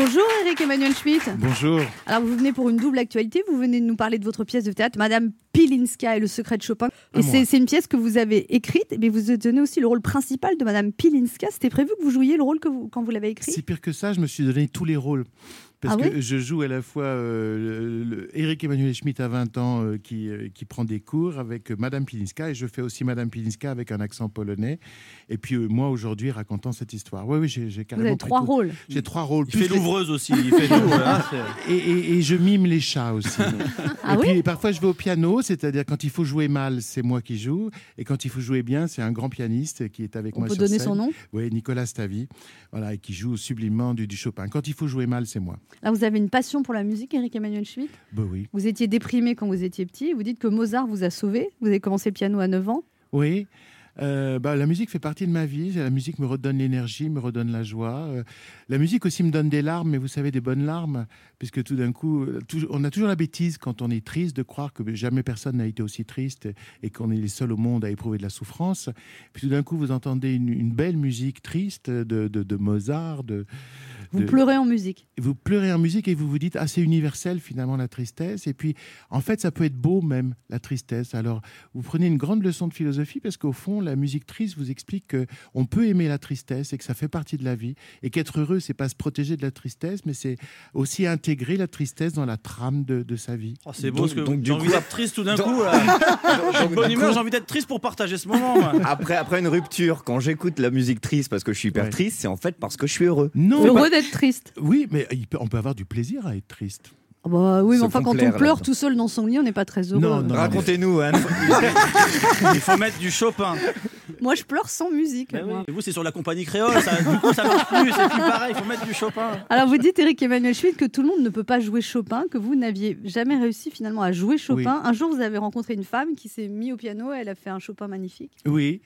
Bonjour Eric Emmanuel Schmitt. Bonjour. Alors vous venez pour une double actualité, vous venez de nous parler de votre pièce de théâtre Madame Pilinska et le secret de Chopin. Et c'est une pièce que vous avez écrite, mais vous donnez aussi le rôle principal de Madame Pilinska. C'était prévu que vous jouiez le rôle que vous, quand vous l'avez écrit? C'est pire que ça, je me suis donné tous les rôles. Parce Ah que je joue à la fois euh, le- le- Eric Emmanuel Schmitt à 20 ans euh, qui, euh, qui prend des cours avec euh, Madame Pilinska et je fais aussi Madame Pilinska avec un accent polonais. Et puis euh, moi aujourd'hui racontant cette histoire. Oui, oui, j'ai j'ai Vous carrément. avez trois tout. rôles. J'ai trois rôles. Il plus fait l'ouvreuse aussi. Il fait c'est- et, et- et je mime les chats aussi. Ah et oui puis parfois je vais au piano, c'est-à-dire quand il faut jouer mal, c'est moi qui joue, et quand il faut jouer bien, c'est un grand pianiste qui est avec On moi peut sur donner scène. son nom Oui, Nicolas Stavi, voilà, et qui joue sublimement du, du Chopin. Quand il faut jouer mal, c'est moi. Là vous avez une passion pour la musique Eric Emmanuel Schmitt. Ben oui. Vous étiez déprimé quand vous étiez petit. Vous dites que Mozart vous a sauvé. Vous avez commencé le piano à 9 ans. Oui. Euh, bah, la musique fait partie de ma vie. La musique me redonne l'énergie, me redonne la joie. Euh, la musique aussi me donne des larmes, mais vous savez, des bonnes larmes, puisque tout d'un coup, euh, tout- on a toujours la bêtise quand on est triste de croire que jamais personne n'a été aussi triste et qu'on est les seuls au monde à éprouver de la souffrance. Puis tout d'un coup, vous entendez une, une belle musique triste de, de- de Mozart, de, Vous de- pleurez en musique. vous pleurez en musique et vous vous dites ah c'est universel finalement la tristesse et puis en fait ça peut être beau même la tristesse alors vous prenez une grande leçon de philosophie parce qu'au fond la musique triste vous explique que on peut aimer la tristesse et que ça fait partie de la vie et qu'être heureux c'est pas se protéger de la tristesse mais c'est aussi intégrer la tristesse dans la trame de, de sa vie Oh, c'est beau Donc- parce que donc, j'ai du envie d'être triste tout d'un coup. J'ai bonne humeur, j'ai envie d'être triste pour partager ce moment. moi. Après, après une rupture, quand j'écoute la musique triste parce que je suis hyper Ouais. triste, c'est en fait parce que je suis heureux. non Heureux d'être triste. oui mais il peut- on peut avoir du plaisir à être triste Ah bah oui, mais enfin, quand on pleure tout seul dans son lit, on n'est pas très heureux. Non, non. Racontez-nous, Anne. Il faut mettre du Chopin. Moi, je pleure sans musique. Ben oui. vous, c'est sur la compagnie créole. Ça, du coup, ça marche plus. C'est plus pareil. Il faut mettre du Chopin. Alors, vous dites, Eric Emmanuel Schmitt, que tout le monde ne peut pas jouer Chopin, que vous n'aviez jamais réussi finalement à jouer Chopin. Un jour, vous avez rencontré une femme qui s'est mise au piano, elle a fait un Chopin magnifique. oui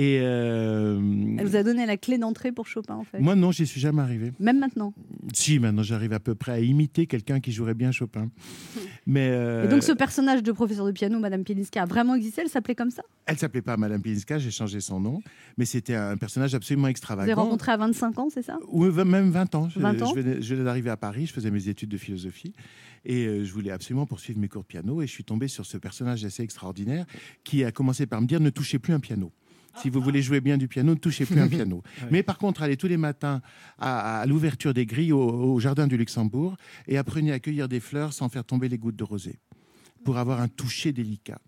et euh, Elle vous a donné la clé d'entrée pour Chopin, en fait. moi non j'y suis jamais arrivé Même maintenant. Si, maintenant j'arrive à peu près à imiter quelqu'un qui jouerait bien Chopin. Mais euh, Et donc, ce personnage de professeur de piano, Madame Pilinska, a vraiment existé? Elle s'appelait comme ça? Elle s'appelait pas Madame Pilinska, j'ai changé son nom, mais c'était un personnage absolument Vous avez extravagant. rencontré à 25 ans, c'est ça? Ou v- même 20 ans. Je- 20 ans? Je venais, je venais d'arriver à Paris, je faisais mes études de philosophie et euh, je voulais absolument poursuivre mes cours de piano et je suis tombé sur ce personnage assez extraordinaire qui a commencé par me dire ne touchez plus un piano. Si vous voulez jouer bien du piano, ne touchez plus un piano. Mais par contre, allez tous les matins à, à l'ouverture des grilles au, au jardin du Luxembourg et apprenez à cueillir des fleurs sans faire tomber les gouttes de rosée pour avoir un toucher délicat.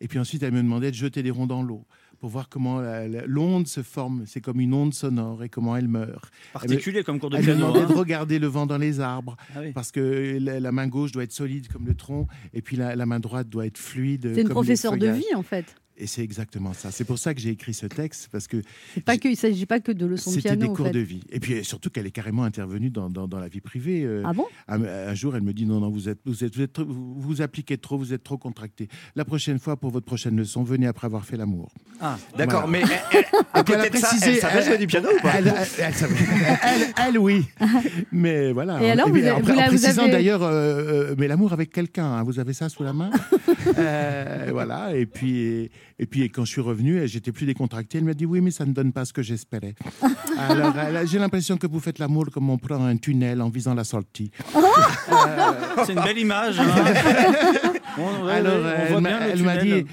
Et puis ensuite, elle me demandait de jeter des ronds dans l'eau pour voir comment la- l'onde se forme. C'est comme une onde sonore et comment elle meurt. Particulier comme cours de Elle me piano. demandait hein. de regarder le vent dans les arbres Ah oui. parce que la, la main gauche doit être solide comme le tronc et puis la, la main droite doit être fluide. C'est une professeure de vie, en fait. Et c'est exactement ça. C'est pour ça que j'ai écrit ce texte parce que pas que, il ne s'agit pas que de leçons de c'était piano, des en cours fait. de vie. Et puis surtout qu'elle est carrément intervenue dans, dans- dans la vie privée. euh, Ah bon? un, un jour, elle me dit non, non, vous êtes, vous êtes, vous êtes vous, vous appliquez trop, vous êtes trop contracté. La prochaine fois, pour votre prochaine leçon, venez après avoir fait l'amour. Ah, D'accord, Voilà. mais elle, elle- elle ça, précisé, elle savait elle- jouer du piano ou pas? Elle, elle- elle elle- elle, oui. Mais voilà. Et alors, vous avez- en, vous en la- vous précisant avez- d'ailleurs, euh, euh, mais l'amour avec quelqu'un, hein, vous avez ça sous la main? Euh, Voilà. Et puis, et puis quand je suis revenu, j'étais plus décontracté. Elle m'a dit oui, mais ça ne donne pas ce que j'espérais. Alors, j'ai l'impression que vous faites l'amour comme on prend un tunnel en visant la sortie. c'est une belle image. hein. Bon, ouais, Alors, ouais, on elle m'a- dit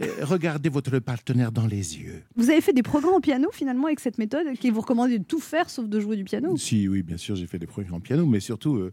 euh, regardez votre partenaire dans les yeux. Vous avez fait des programmes en piano, finalement, avec cette méthode, qui vous recommandait de tout faire sauf de jouer du piano? Si, oui, bien sûr, j'ai fait des programmes en piano, mais surtout, euh,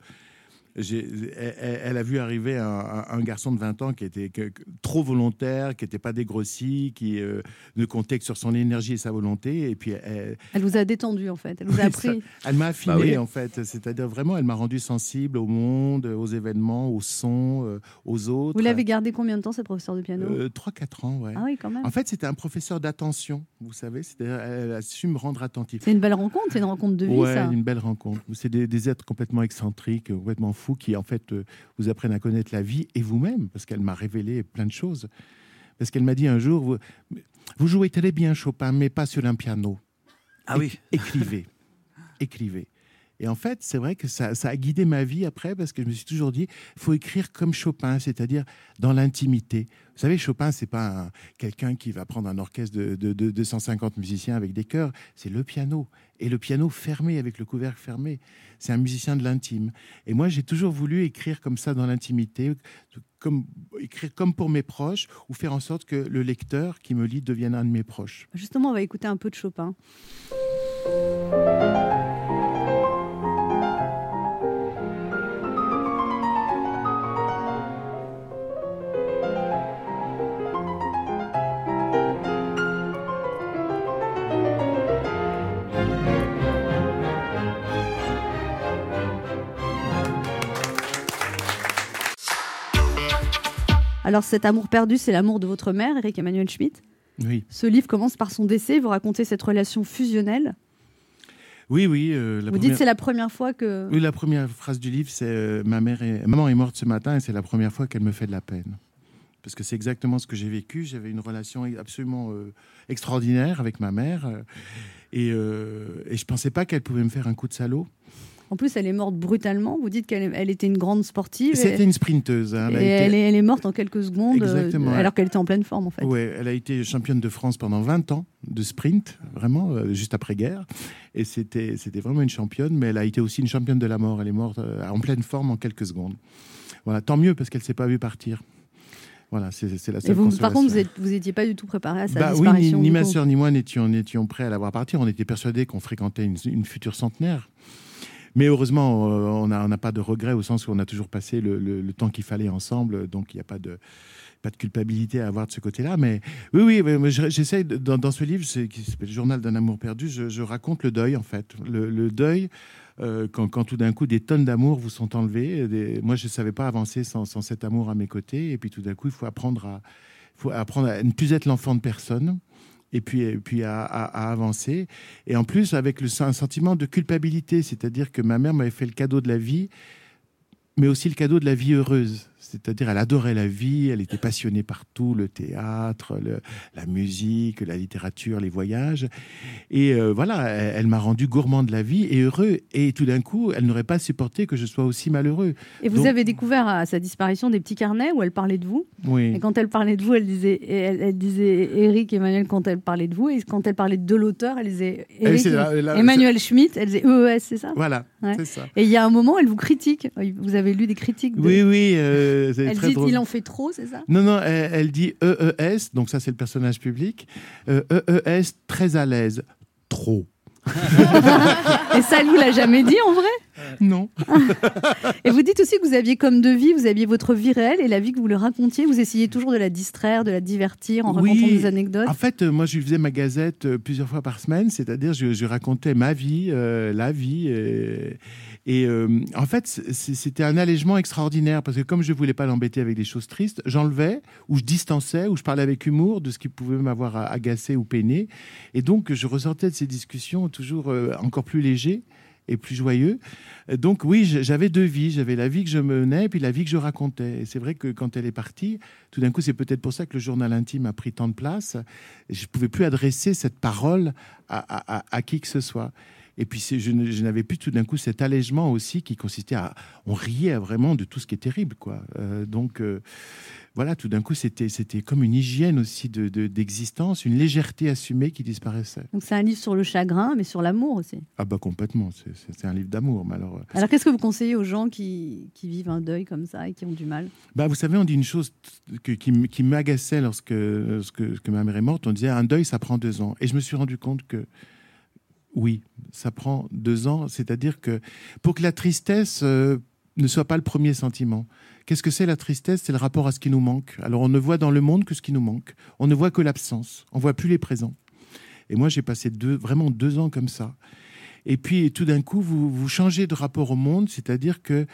elle, a vu arriver un, un- un garçon de 20 ans qui était que- trop volontaire, qui n'était pas dégrossi, qui euh, ne comptait que sur son énergie et sa volonté. Et puis, elle, Elle vous a détendu, en fait. Elle vous a appris. elle m'a affiné, Bah oui. en fait. C'est-à-dire, vraiment, elle m'a rendu sensible au monde, aux événements, au son, euh, aux autres. Vous l'avez gardé combien de temps, cette professeure de piano? Euh, 3-4 ans, ouais. Ah oui, quand même. En fait, c'était un professeur d'attention, vous savez. C'est-à-dire, elle a su me rendre attentif. C'est une belle rencontre, c'est une rencontre de vie, Ouais, ça. une belle rencontre. C'est des, des êtres complètement excentriques, complètement fous, qui en fait euh, vous apprennent à connaître la vie et vous-même, parce qu'elle m'a révélé plein de choses. Parce qu'elle m'a dit un jour, vous, vous jouez très bien Chopin, mais pas sur un piano. Ah oui. Écrivez, écrivez. Et en fait, c'est vrai que ça, a guidé ma vie après parce que je me suis toujours dit, il faut écrire comme Chopin, c'est-à-dire dans l'intimité. Vous savez, Chopin, c'est pas quelqu'un qui va prendre un orchestre de, de, de 250 musiciens avec des chœurs, c'est le piano. Et le piano fermé, avec le couvercle fermé. C'est un musicien de l'intime. Et moi, j'ai toujours voulu écrire comme ça dans l'intimité, écrire comme pour mes proches, ou faire en sorte que le lecteur qui me lit devienne un de mes proches. Justement, on va écouter un peu de Chopin. Alors cet amour perdu, c'est l'amour de votre mère, Eric Emmanuel Schmitt. Oui. Ce livre commence par son décès. Vous racontez cette relation fusionnelle. Oui, oui. Euh, vous dites c'est la première fois que. Oui, la première phrase du livre, c'est euh, ma mère est... maman est morte ce matin et c'est la première fois qu'elle me fait de la peine. Parce que c'est exactement ce que j'ai vécu. J'avais une relation absolument euh, extraordinaire avec ma mère et, et je pensais pas qu'elle pouvait me faire un coup de salaud. En plus, elle est morte brutalement. Vous dites qu'elle elle était une grande sportive. C'était une sprinteuse. Hein. Elle, et elle, est, morte en quelques secondes, euh, alors qu'elle était en pleine forme, en fait. Oui, elle a été championne de France pendant 20 ans de sprint, vraiment, euh, juste après-guerre. Et c'était vraiment une championne, mais elle a été aussi une championne de la mort. Elle est morte euh, en pleine forme en quelques secondes. Voilà, tant mieux, parce qu'elle ne s'est pas vue partir. Voilà, c'est la seule et vous, Par contre, vous n'étiez pas du tout préparé à sa bah, disparition. Oui, ni, ma soeur ni moi n'étions prêts à la voir partir. On était persuadés qu'on fréquentait une, une, future centenaire. Mais heureusement, euh, on n'a pas de regret au sens où on a toujours passé le, temps qu'il fallait ensemble. Donc, il n'y a pas de, culpabilité à avoir de ce côté-là. Mais oui, oui, j'essaie, dans, ce livre, qui s'appelle Le journal d'un amour perdu, je, raconte le deuil, en fait. Le, deuil, euh, quand, tout d'un coup des tonnes d'amour vous sont enlevées. moi, je ne savais pas avancer sans, sans, cet amour à mes côtés. Et puis tout d'un coup, il faut apprendre à, faut apprendre à ne plus être l'enfant de personne et puis, et puis à, avancer. Et en plus, avec un sentiment de culpabilité, c'est-à-dire que ma mère m'avait fait le cadeau de la vie, mais aussi le cadeau de la vie heureuse. C'est-à-dire, elle adorait la vie, elle était passionnée par tout, le théâtre, la musique, la littérature, les voyages. Et euh, voilà, elle, m'a rendu gourmand de la vie et heureux. Et tout d'un coup, elle n'aurait pas supporté que je sois aussi malheureux. Et vous avez découvert à sa disparition des petits carnets où elle parlait de vous? Oui. Et quand elle parlait de vous, elle disait, elle, disait Eric Emmanuel quand elle parlait de vous. Et quand elle parlait de l'auteur, elle disait Eric Emmanuel Schmitt. Elle disait EES, c'est ça? Voilà, c'est ça. Et il y a un moment, elle vous critique. Vous avez lu des critiques. Oui, oui. Euh, elle dit qu'il en fait trop, c'est ça? Non, non, elle, dit EES, donc ça c'est le personnage public. EES, euh, très à l'aise. Trop. Et ça, elle vous l'a jamais dit en vrai? Non. et vous dites aussi que vous aviez comme de vie, vous aviez votre vie réelle et la vie que vous le racontiez, vous essayez toujours de la distraire, de la divertir en racontant des anecdotes. En fait, euh, moi, je faisais ma gazette euh, plusieurs fois par semaine, c'est-à-dire je, je, racontais ma vie, la vie. Et euh, en fait, c'était un allègement extraordinaire parce que comme je voulais pas l'embêter avec des choses tristes, j'enlevais ou je distançais ou je parlais avec humour de ce qui pouvait m'avoir agacé ou peiné. Et donc, je ressortais de ces discussions toujours euh, encore plus léger et plus joyeux. Donc oui, j'avais deux vies. J'avais la vie que je menais et puis la vie que je racontais. Et c'est vrai que quand elle est partie, tout d'un coup, c'est peut-être pour ça que le journal intime a pris tant de place. Je ne pouvais plus adresser cette parole à qui que ce soit. Et puis je, n'avais plus tout d'un coup cet allègement aussi qui consistait à... On riait vraiment de tout ce qui est terrible. quoi. Euh, donc euh, voilà, tout d'un coup, c'était, comme une hygiène aussi de, d'existence, une légèreté assumée qui disparaissait. Donc c'est un livre sur le chagrin, mais sur l'amour aussi. Ah bah complètement, c'est, un livre d'amour. Alors, euh, alors qu'est-ce que vous conseillez aux gens qui, qui, vivent un deuil comme ça et qui ont du mal? Bah, Vous savez, on dit une chose qui, qui m'agaçait lorsque, lorsque, lorsque ma mère est morte. On disait, un deuil, ça prend deux ans. Et je me suis rendu compte que oui, ça prend deux ans. C'est-à-dire que pour que la tristesse euh, ne soit pas le premier sentiment, qu'est-ce que c'est la tristesse? C'est le rapport à ce qui nous manque. Alors on ne voit dans le monde que ce qui nous manque. On ne voit que l'absence. On voit plus les présents. Et moi, j'ai passé deux, vraiment deux ans comme ça. Et puis tout d'un coup, vous, changez de rapport au monde, c'est-à-dire que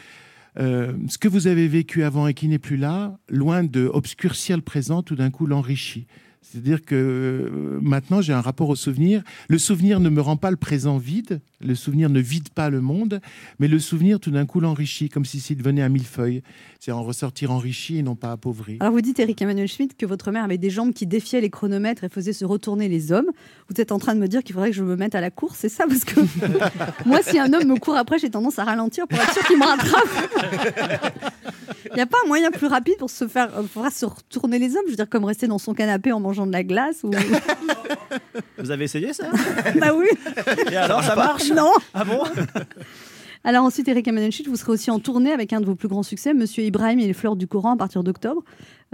euh, ce que vous avez vécu avant et qui n'est plus là, loin de obscurcir le présent, tout d'un coup l'enrichit. C'est-à-dire que euh, maintenant, j'ai un rapport au souvenir. Le souvenir ne me rend pas le présent vide, le souvenir ne vide pas le monde, mais le souvenir, tout d'un coup, l'enrichit, comme si s'il devenait un millefeuille. C'est en ressortir enrichi et non pas appauvri. Alors, vous dites, Eric Emmanuel Schmitt, que votre mère avait des jambes qui défiaient les chronomètres et faisaient se retourner les hommes. Vous êtes en train de me dire qu'il faudrait que je me mette à la course, c'est ça Parce que moi, si un homme me court après, j'ai tendance à ralentir pour être sûr qu'il me rattrape. Il n'y a pas un moyen plus rapide pour se faire, pour se retourner les hommes Je veux dire, comme rester dans son canapé en mangeant de la glace ou... Vous avez essayé ça Bah oui. Et alors, ça marche? Non. Ah bon? Alors ensuite, Eric Amenenchit, vous serez aussi en tournée avec un de vos plus grands succès, Monsieur Ibrahim et les fleurs du Coran, à partir d'octobre.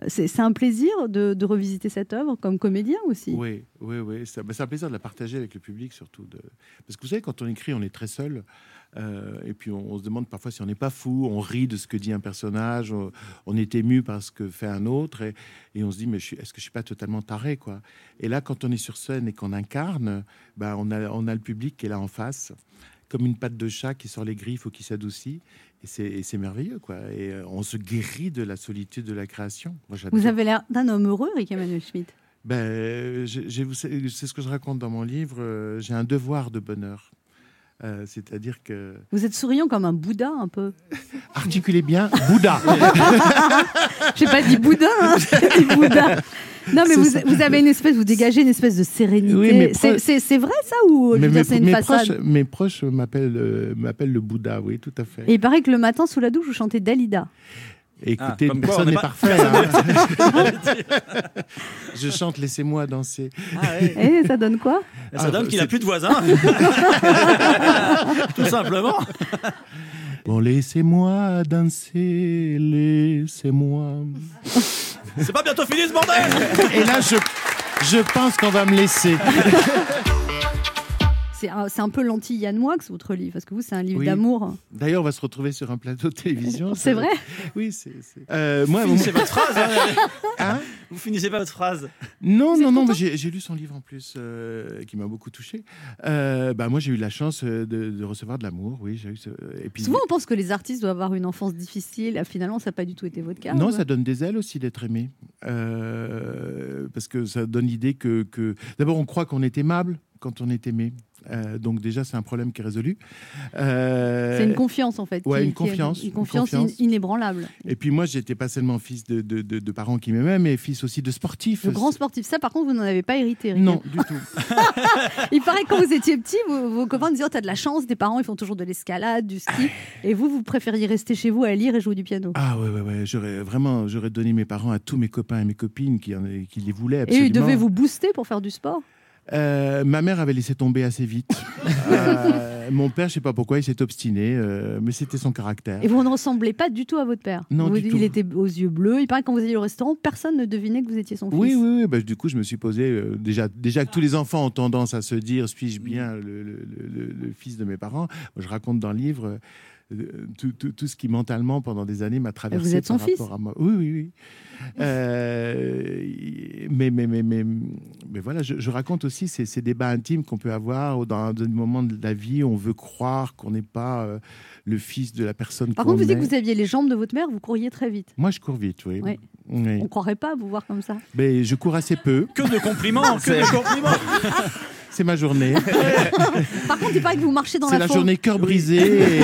C'est un plaisir de, revisiter cette œuvre comme comédien aussi. Oui, oui, oui. C'est bah, un plaisir de la partager avec le public, surtout. Parce que vous savez, quand on écrit, on est très seul. Euh, et puis on, se demande parfois si on n'est pas fou, on rit de ce que dit un personnage, on, on est ému par ce que fait un autre, et, on se dit mais est-ce que je suis pas totalement taré quoi? Et là, quand on est sur scène et qu'on incarne, bah, on a le public qui est là en face, comme une patte de chat qui sort les griffes ou qui s'adoucit, et c'est merveilleux quoi. Et euh, on se guérit de la solitude de la création. Moi. Vous avez l'air d'un homme heureux, Eric Emmanuel Schmitt. Ben, savez, c'est ce que je raconte dans mon livre. euh, J'ai un devoir de bonheur. Euh, C'est-à-dire que. Vous êtes souriant comme un Bouddha, un peu. Articulez bien, Bouddha. J'ai pas dit Bouddha, hein, j'ai dit Bouddha. Non, mais vous, avez une espèce, vous dégagez une espèce de sérénité. Oui, mais C'est- vrai ça ou Mais c'est une mes façade? proches, mes proches m'appellent euh, m'appellent le Bouddha, oui, tout à fait. Et il paraît que le matin, sous la douche, vous chantez Dalida. Écoutez, Ah, personne on n'est parfait. hein. je chante Laissez-moi danser. Et ça donne quoi? Ça Ah, donne qu'il n'a plus de voisins. Tout simplement. Bon, laissez-moi danser, laissez-moi. C'est pas bientôt fini ce bordel Et là, je, je pense qu'on va me laisser. C'est un, peu l'anti-Yann Moix, votre livre, parce que vous, c'est un livre Oui. d'amour. D'ailleurs, on va se retrouver sur un plateau de télévision. C'est vrai Oui, c'est. Euh, moi, Vous finissez votre phrase. hein. hein Vous finissez pas votre phrase. Non, non, non, j'ai lu son livre en plus, euh, qui m'a beaucoup touché. Euh, bah, moi, j'ai eu la chance euh, de, de recevoir de l'amour, oui. J'ai eu ce... Et puis, Souvent, on pense que les artistes doivent avoir une enfance difficile. Finalement, ça n'a pas du tout été votre cas. non, ça donne des ailes aussi d'être aimé. Euh, parce que ça donne l'idée que. que... D'abord, on croit qu'on est aimable quand on est aimé. Euh, donc, déjà, c'est un problème qui est résolu. Euh, C'est une confiance, en fait. ouais, une confiance, Une confiance, confiance. in- inébranlable. Et puis, moi, j'étais pas seulement fils de, de, de- de parents qui m'aimaient, mais fils aussi de sportifs. Le grand sportif. Ça, par contre, vous n'en avez pas hérité. Eric. Non, du tout. Il paraît que quand vous étiez petit, vos, vos copains disaient oh, T'as de la chance, tes parents, ils font toujours de l'escalade, du ski. Et vous, vous préfériez rester chez vous à lire et jouer du piano. Ah ouais, ouais, ouais. J'aurais vraiment, j'aurais donné mes parents à tous mes copains et mes copines qui, qui les voulaient Et absolument. ils devaient vous booster pour faire du sport. Euh, ma mère avait laissé tomber assez vite. Euh, mon père, je sais pas pourquoi, il s'est obstiné, euh, mais c'était son caractère. Et vous ne ressemblez pas du tout à votre père. Non, Vous- du il tout. était aux yeux bleus. Il paraît que quand vous alliez au restaurant, personne ne devinait que vous étiez son fils. Oui, oui, oui. Bah, du coup, je me suis posé déjà, déjà que tous les enfants ont tendance à se dire suis-je bien le, le- le- le- le fils de mes parents? Je raconte dans le livre tout, tout- tout ce qui mentalement pendant des années m'a traversé. vous êtes son par fils rapport à moi. Oui, oui, oui. Euh, mais, mais, mais, mais, mais voilà, je, je raconte aussi ces, ces débats intimes qu'on peut avoir dans des moments de la vie où on veut croire qu'on n'est pas euh, le fils de la personne Par qu'on contre, vous dites que vous aviez les jambes de votre mère, vous couriez très vite. Moi, je cours vite, oui. Oui. Oui. On ne croirait pas vous voir comme ça. Mais je cours assez peu. Que de compliments, que de compliments. C'est ma journée. Par contre, il paraît que vous marchez dans C'est la, la forêt. journée cœur brisé. et-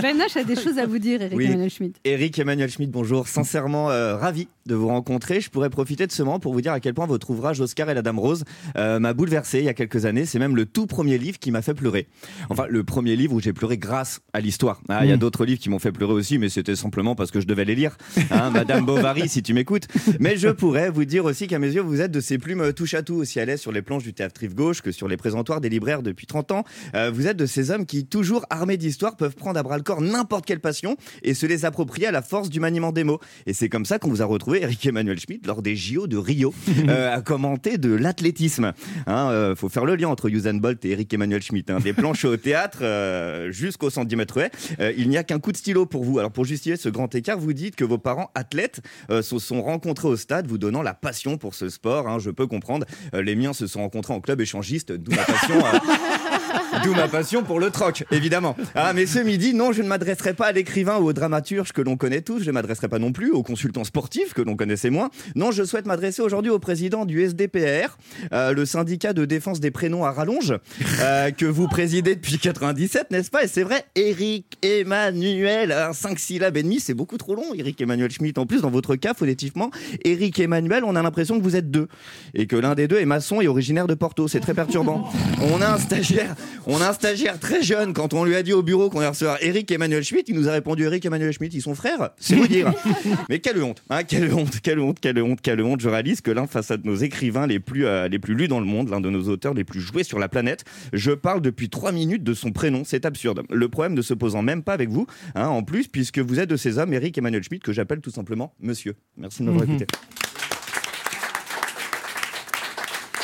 Ben H a des choses à vous dire, Eric Oui. Emmanuel Schmitt. Eric Emmanuel Schmitt, bonjour. Sincèrement euh, ravi de vous rencontrer. Je pourrais profiter de ce moment pour vous dire à quel point votre ouvrage Oscar et la Dame Rose euh, m'a bouleversé il y a quelques années. C'est même le tout premier livre qui m'a fait pleurer. Enfin, le premier livre où j'ai pleuré grâce à l'histoire. Ah, Il y a Mm. d'autres livres qui m'ont fait pleurer aussi, mais c'était simplement parce que je devais les lire. Hein, Madame Bovary, si tu m'écoutes. Mais je pourrais vous dire aussi qu'à mes yeux, vous êtes de ces plumes touche à tout aussi à l'aise sur les planches du théâtre Rive Gauche que sur les présentoirs des libraires depuis 30 ans. Euh, vous êtes de ces hommes qui, toujours armés d'histoire, peuvent prendre à bras le corps n'importe quelle passion et se les approprier à la force du maniement des mots. Et c'est comme ça qu'on vous a retrouvé, Eric Emmanuel Schmitt, lors des JO de Rio, euh, à commenter de l'athlétisme. Hein, euh, faut faire le lien entre Usain Bolt et Eric Emmanuel Schmitt. hein. Des planches au théâtre jusqu'au centimètre haies. Euh, il n'y a qu'un coup de stylo pour vous. Alors pour justifier ce grand écart, vous dites que vos parents athlètes se sont rencontrés au stade, vous donnant la passion pour ce sport. hein, je peux comprendre. Les miens se sont rencontrés en club échangiste, d'où ma passion. euh, D'où ma passion pour le troc, évidemment. Ah, mais ce midi, non, je ne m'adresserai pas à l'écrivain ou au dramaturge que l'on connaît tous. Je ne m'adresserai pas non plus aux consultants sportifs que l'on connaissait moins. Non, je souhaite m'adresser aujourd'hui au président du SDPR, euh, le syndicat de défense des prénoms à rallonge, euh, que vous présidez depuis 97, n'est-ce pas? Et c'est vrai, Eric Emmanuel, un 5 syllabes et demi, c'est beaucoup trop long. Eric Emmanuel Schmitt, en plus, dans votre cas, phonétiquement, Eric Emmanuel, on a l'impression que vous êtes deux. Et que l'un des deux est maçon et originaire de Porto. C'est très perturbant. On a un stagiaire, on a un stagiaire très jeune. Quand on lui a dit au bureau qu'on allait recevoir Eric Emmanuel Schmitt, il nous a répondu Eric Emmanuel Schmitt, ils sont frères. C'est vous dire. Mais quelle honte, hein, quelle honte, quelle honte, quelle honte, quelle honte. Je réalise que l'un face à nos écrivains les plus, euh, les plus lus dans le monde, l'un de nos auteurs les plus joués sur la planète, je parle depuis trois minutes de son prénom. C'est absurde. Le problème ne se posant même pas avec vous, hein, en plus, puisque vous êtes de ces hommes, Eric Emmanuel Schmitt, que j'appelle tout simplement Monsieur. Merci de m'avoir Mhm. écouté.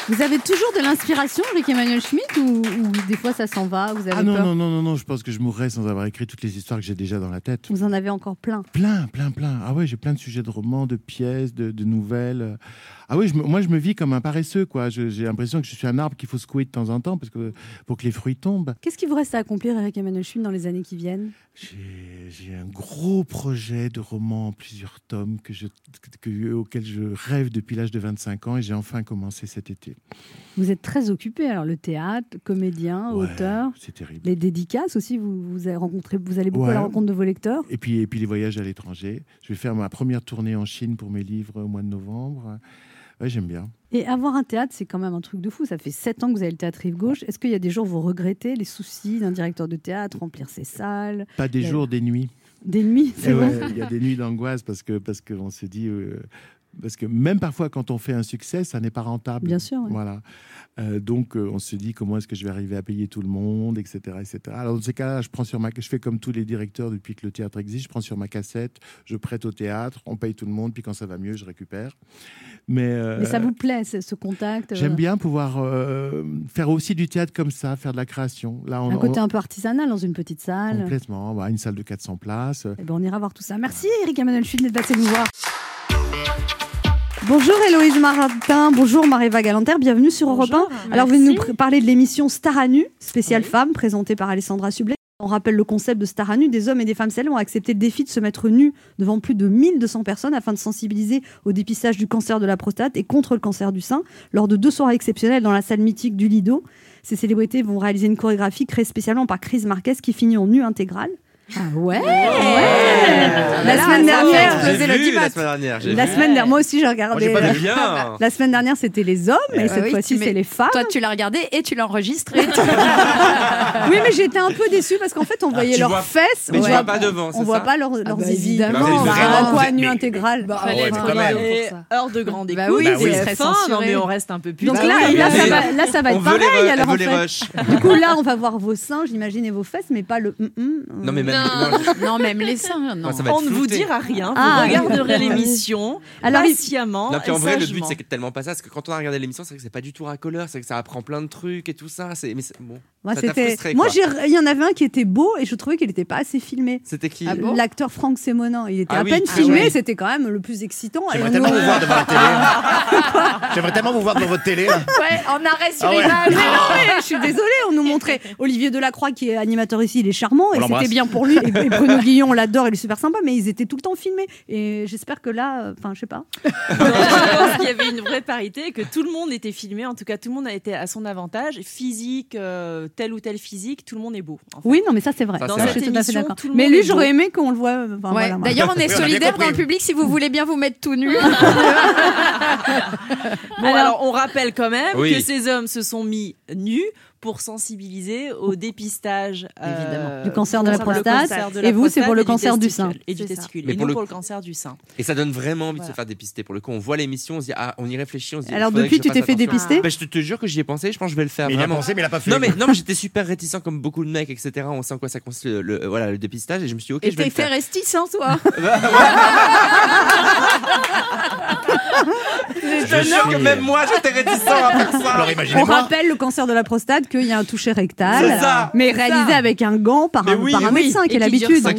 Vous avez toujours de l'inspiration, Eric Emmanuel Schmitt, ou, ou des fois ça s'en va Vous avez Ah non, peur non, non, non, non, je pense que je mourrais sans avoir écrit toutes les histoires que j'ai déjà dans la tête. Vous en avez encore plein. Plein, plein, plein. Ah ouais, j'ai plein de sujets de romans, de pièces, de, de nouvelles. Ah oui, je moi je me vis comme un paresseux, quoi. J'ai l'impression que je suis un arbre qu'il faut secouer de temps en temps parce que, pour que les fruits tombent. Qu'est-ce qui vous reste à accomplir, Eric Emmanuel Schmitt, dans les années qui viennent? J'ai un gros projet de roman en plusieurs tomes que je, que, auquel je rêve depuis l'âge de 25 ans et j'ai enfin commencé cet été. Vous êtes très occupé, alors le théâtre, comédien, Ouais, auteur, C'est terrible. les dédicaces aussi, vous, vous avez rencontré, vous allez beaucoup à la Ouais. rencontre de vos lecteurs? Et puis, et puis les voyages à l'étranger. Je vais faire ma première tournée en Chine pour mes livres au mois de novembre. Ouais, j'aime bien. Et avoir un théâtre, c'est quand même un truc de fou. Ça fait sept ans que vous avez le théâtre Rive Gauche. Est-ce qu'il y a des jours où vous regrettez les soucis d'un directeur de théâtre, remplir ses salles, Pas des jours, des nuits. des nuits, c'est vrai ouais, Il y a des nuits d'angoisse parce que parce qu'on se dit euh, parce que même parfois quand on fait un succès, ça n'est pas rentable. Bien sûr, ouais. Voilà. Euh, donc euh, on se dit comment est-ce que je vais arriver à payer tout le monde, etc., etc. Alors dans ces cas-là, je prends sur ma, je fais comme tous les directeurs depuis que le théâtre existe, je prends sur ma cassette, je prête au théâtre, on paye tout le monde, puis quand ça va mieux, je récupère. Mais, euh, Mais ça vous plaît, ce contact J'aime bien pouvoir faire aussi du théâtre comme ça, faire de la création. Là, on, Un côté on- un peu artisanal dans une petite salle. complètement, voilà, une salle de 400 places. Eh ben, on ira voir tout ça. Merci Eric Emmanuel Schmitt d'être passé nous voir. Bonjour Héloïse Martin, bonjour Maréva Galanter, bienvenue sur Europe 1. Alors vous venez nous parler de l'émission Star à nu, spéciale femme, présentée par Alessandra Sublet. On rappelle le concept de Star à nu, des hommes et des femmes célèbres ont accepté le défi de se mettre nus devant plus de 1200 personnes afin de sensibiliser au dépistage du cancer de la prostate et contre le cancer du sein lors de deux soirées exceptionnelles dans la salle mythique du Lido. Ces célébrités vont réaliser une chorégraphie créée spécialement par Chris Marquez qui finit en nu intégral. Ah ouais, La semaine dernière, J'ai vu la semaine dernière. j'ai la vu. semaine dernière, moi aussi j'ai Moi, regardé. j'ai pas la... vu bien. la semaine dernière c'était les hommes et Euh, cette oui, fois-ci c'est mets- les femmes. Toi, tu l'as regardé et tu l'as enregistré. Oui, mais j'étais un peu déçue parce qu'en fait on voyait Ah, tu leurs vois- fesses. Mais on tu voit- vois pas devant, On voit pas leurs leurs bah, zizi. évidemment. Bah, Bah, vraiment. quoi, nu intégral Bah. Et heure de grande écoute, Bah oui, Bah oui. c'est fin, non mais on reste un peu plus. Donc Bah là, ça va, être pareil. Du coup, là, on va voir vos seins, j'imagine, et vos fesses, mais pas le. Non, mais même. Non, même les seins, non. Ça va on ne vous flouté. dira rien, vous Ah, regarderez oui. l'émission Alors, patiemment. Non, puis en et vrai, le but, c'est tellement pas ça. Parce que quand on a regardé l'émission, c'est vrai que c'est pas du tout racoleur. C'est que ça apprend plein de trucs et tout ça. C'est, mais bon. Moi, ça t'a c'était. frustré, Moi, il y en avait un qui était beau et je trouvais qu'il n'était pas assez filmé. C'était qui? Ah bon? L'acteur Franck Sémonin, il était Ah à oui. peine Ah filmé, c'était quand même le plus excitant. J'aimerais on tellement vous voir devant la télé. J'aimerais tellement vous voir devant votre télé. là. Ouais, en arrêt sur Ah ouais. image. Mais non, mais je suis désolée, on nous montrait Olivier Delacroix qui est animateur ici, il est charmant On et c'était bien pour lui. Et, et Bruno Guillon, on l'adore, il est super sympa, mais ils étaient tout le temps filmés. Et j'espère que là, euh, enfin, je sais pas. Non, je pense qu'il y avait une vraie parité et que tout le monde était filmé. En tout cas, tout le monde a été à son avantage. Physique, euh, tel ou tel physique, tout le monde est beau. en fait. Oui, non, mais ça c'est vrai. Ça, à fait Émission, tout le Mais lui, j'aurais aimé qu'on le voit. euh, enfin, Ouais. voilà, moi. D'ailleurs, on est Oui, solidaire dans le public si vous voulez bien vous mettre tout nu. Bon, alors, on rappelle quand même Oui. que ces hommes se sont mis nus pour sensibiliser au dépistage euh, Évidemment. Du cancer de la prostate. Et vous, c'est pour le et du cancer du sein. Et du testicule. Et pour nous, le- pour le cancer du sein. Et ça donne vraiment envie de se faire dépister. Pour le coup, on voit l'émission, on se dit, ah, on y réfléchit. On se dit, Alors depuis, tu t'es fait dépister Bah, je te, te jure que j'y ai pensé. Je pense que je vais le faire Mais il a pensé, mais il a pas fait. Non mais non mais j'étais super réticent comme beaucoup de mecs etc on sait en quoi ça consiste le, le- voilà le dépistage et je me suis dit ok Et je vais t'es le fait sans toi. Je jure que même moi, j'étais réticent à faire ça. Alors On rappelle le cancer de la prostate qu'il y a un toucher rectal, ça. mais réalisé avec un gant par un, oui, par un oui. médecin qui dure l'habitude. Il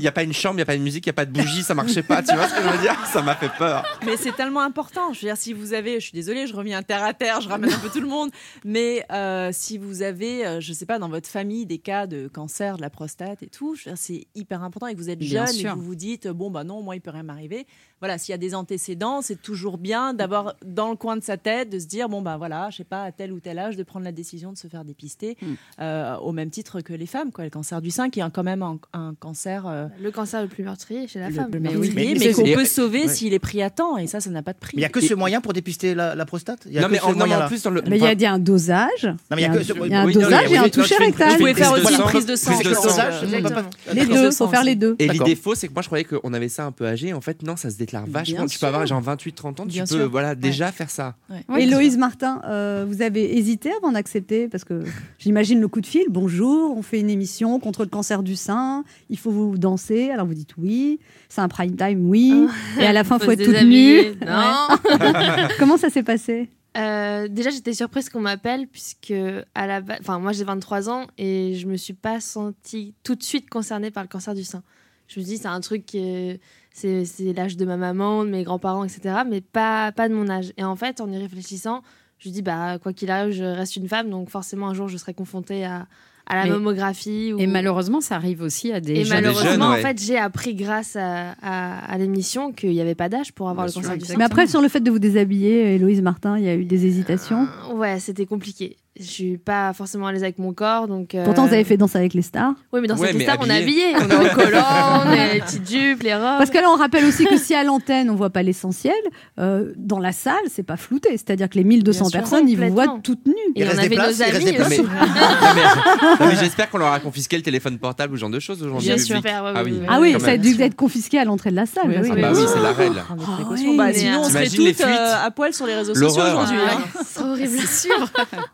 n'y a, pas- une chambre, il n'y a pas une musique, il n'y a pas de bougie, ça marchait pas. Tu vois ce que je veux dire? Ça m'a fait peur. Mais c'est tellement important. Je veux dire, si vous avez, je suis désolée, je reviens terre à terre, je ramène un peu tout le monde, mais euh, si vous avez, euh, je sais pas, dans votre famille des cas de cancer de la prostate et tout, je c'est hyper important et que vous êtes Bien jeune et que vous vous dites, bon bah non, moi il peut rien m'arriver. Voilà, s'il y a des antécédents, c'est toujours bien d'avoir dans le coin de sa tête de se dire, bon bah voilà, je sais pas, à tel ou tel âge, de prendre la décision de se faire dépister, Mm. euh, au même titre que les femmes, quoi. Le cancer du sein, qui est quand même un, un cancer. euh, Le cancer le plus meurtrier chez la le- femme. le Mais meurtrier, oui. mais, Mais qu'on peut sauver Ouais. s'il est pris à temps, et ça, ça n'a pas de prix. Il n'y a que ce moyen pour dépister la, la prostate? Y a Non, que mais en, non, en plus, dans le. Mais il y a, y un dosage. Non, mais il y a que ce- il y a un dosage et un toucher rectal. Vous pouvez prise faire de aussi une prise de sang. Les deux, de faut faire les deux. Et l'idée fausse, c'est que moi je croyais qu'on avait ça un peu âgé. En fait, non, ça se déclare vachement. Bien tu peux avoir genre 28-30 ans, tu Bien peux sûr. voilà, déjà faire ça. Ouais. Héloïse Martin, euh, vous avez hésité avant d'accepter? Parce que j'imagine le coup de fil. Bonjour, on fait une émission contre le cancer du sein. Il faut vous danser. Alors vous dites oui. C'est un prime time, oui. Et à la fin, il faut être toute nue. Non. Comment ça s'est passé? Euh, déjà, j'étais surprise qu'on m'appelle puisque à la base, enfin moi j'ai 23 ans et je me suis pas sentie tout de suite concernée par le cancer du sein. Je me dis c'est un truc qui est- c'est l'âge de ma maman, de mes grands-parents, etc. Mais pas pas de mon âge. Et en fait, en y réfléchissant, je dis bah quoi qu'il arrive, je reste une femme, donc forcément un jour je serai confrontée à, à la Mais- mammographie. Ou... Et malheureusement, ça arrive aussi à des Et jeunes. malheureusement, jeunes, en fait, j'ai appris grâce à, à, à l'émission qu'il n'y avait pas d'âge pour avoir Bien le cancer sûr. du sein. Mais après, sur le fait de vous déshabiller, Héloïse Martin, il y a eu des hésitations? Euh, Ouais, c'était compliqué. Je suis pas forcément à l'aise avec mon corps, donc. euh, Pourtant, vous avez fait danse avec les stars. Oui, mais dans Ouais, cette mais star, on est habillé. On est en collant, on est les petites jupes, les robes. Parce que là, on rappelle aussi que si à l'antenne, on voit pas l'essentiel, euh, dans la salle, c'est pas flouté. C'est-à-dire que les 1200 Bien sûr, personnes, ils vous voient toutes nues. Et Il on reste des avait places, nos des amis aussi. Mais, mais j'espère qu'on leur a confisqué le téléphone portable ou ce genre de choses aujourd'hui. Sûr. Ah ouais, oui. Ah oui, ça a dû être confisqué à l'entrée de la salle. Oui, sûr. Ah bah oui, c'est la règle. Ah Bah, mais, sinon, on serait les toutes euh, fuites à poil sur les réseaux sociaux aujourd'hui. Ah C'est horrible.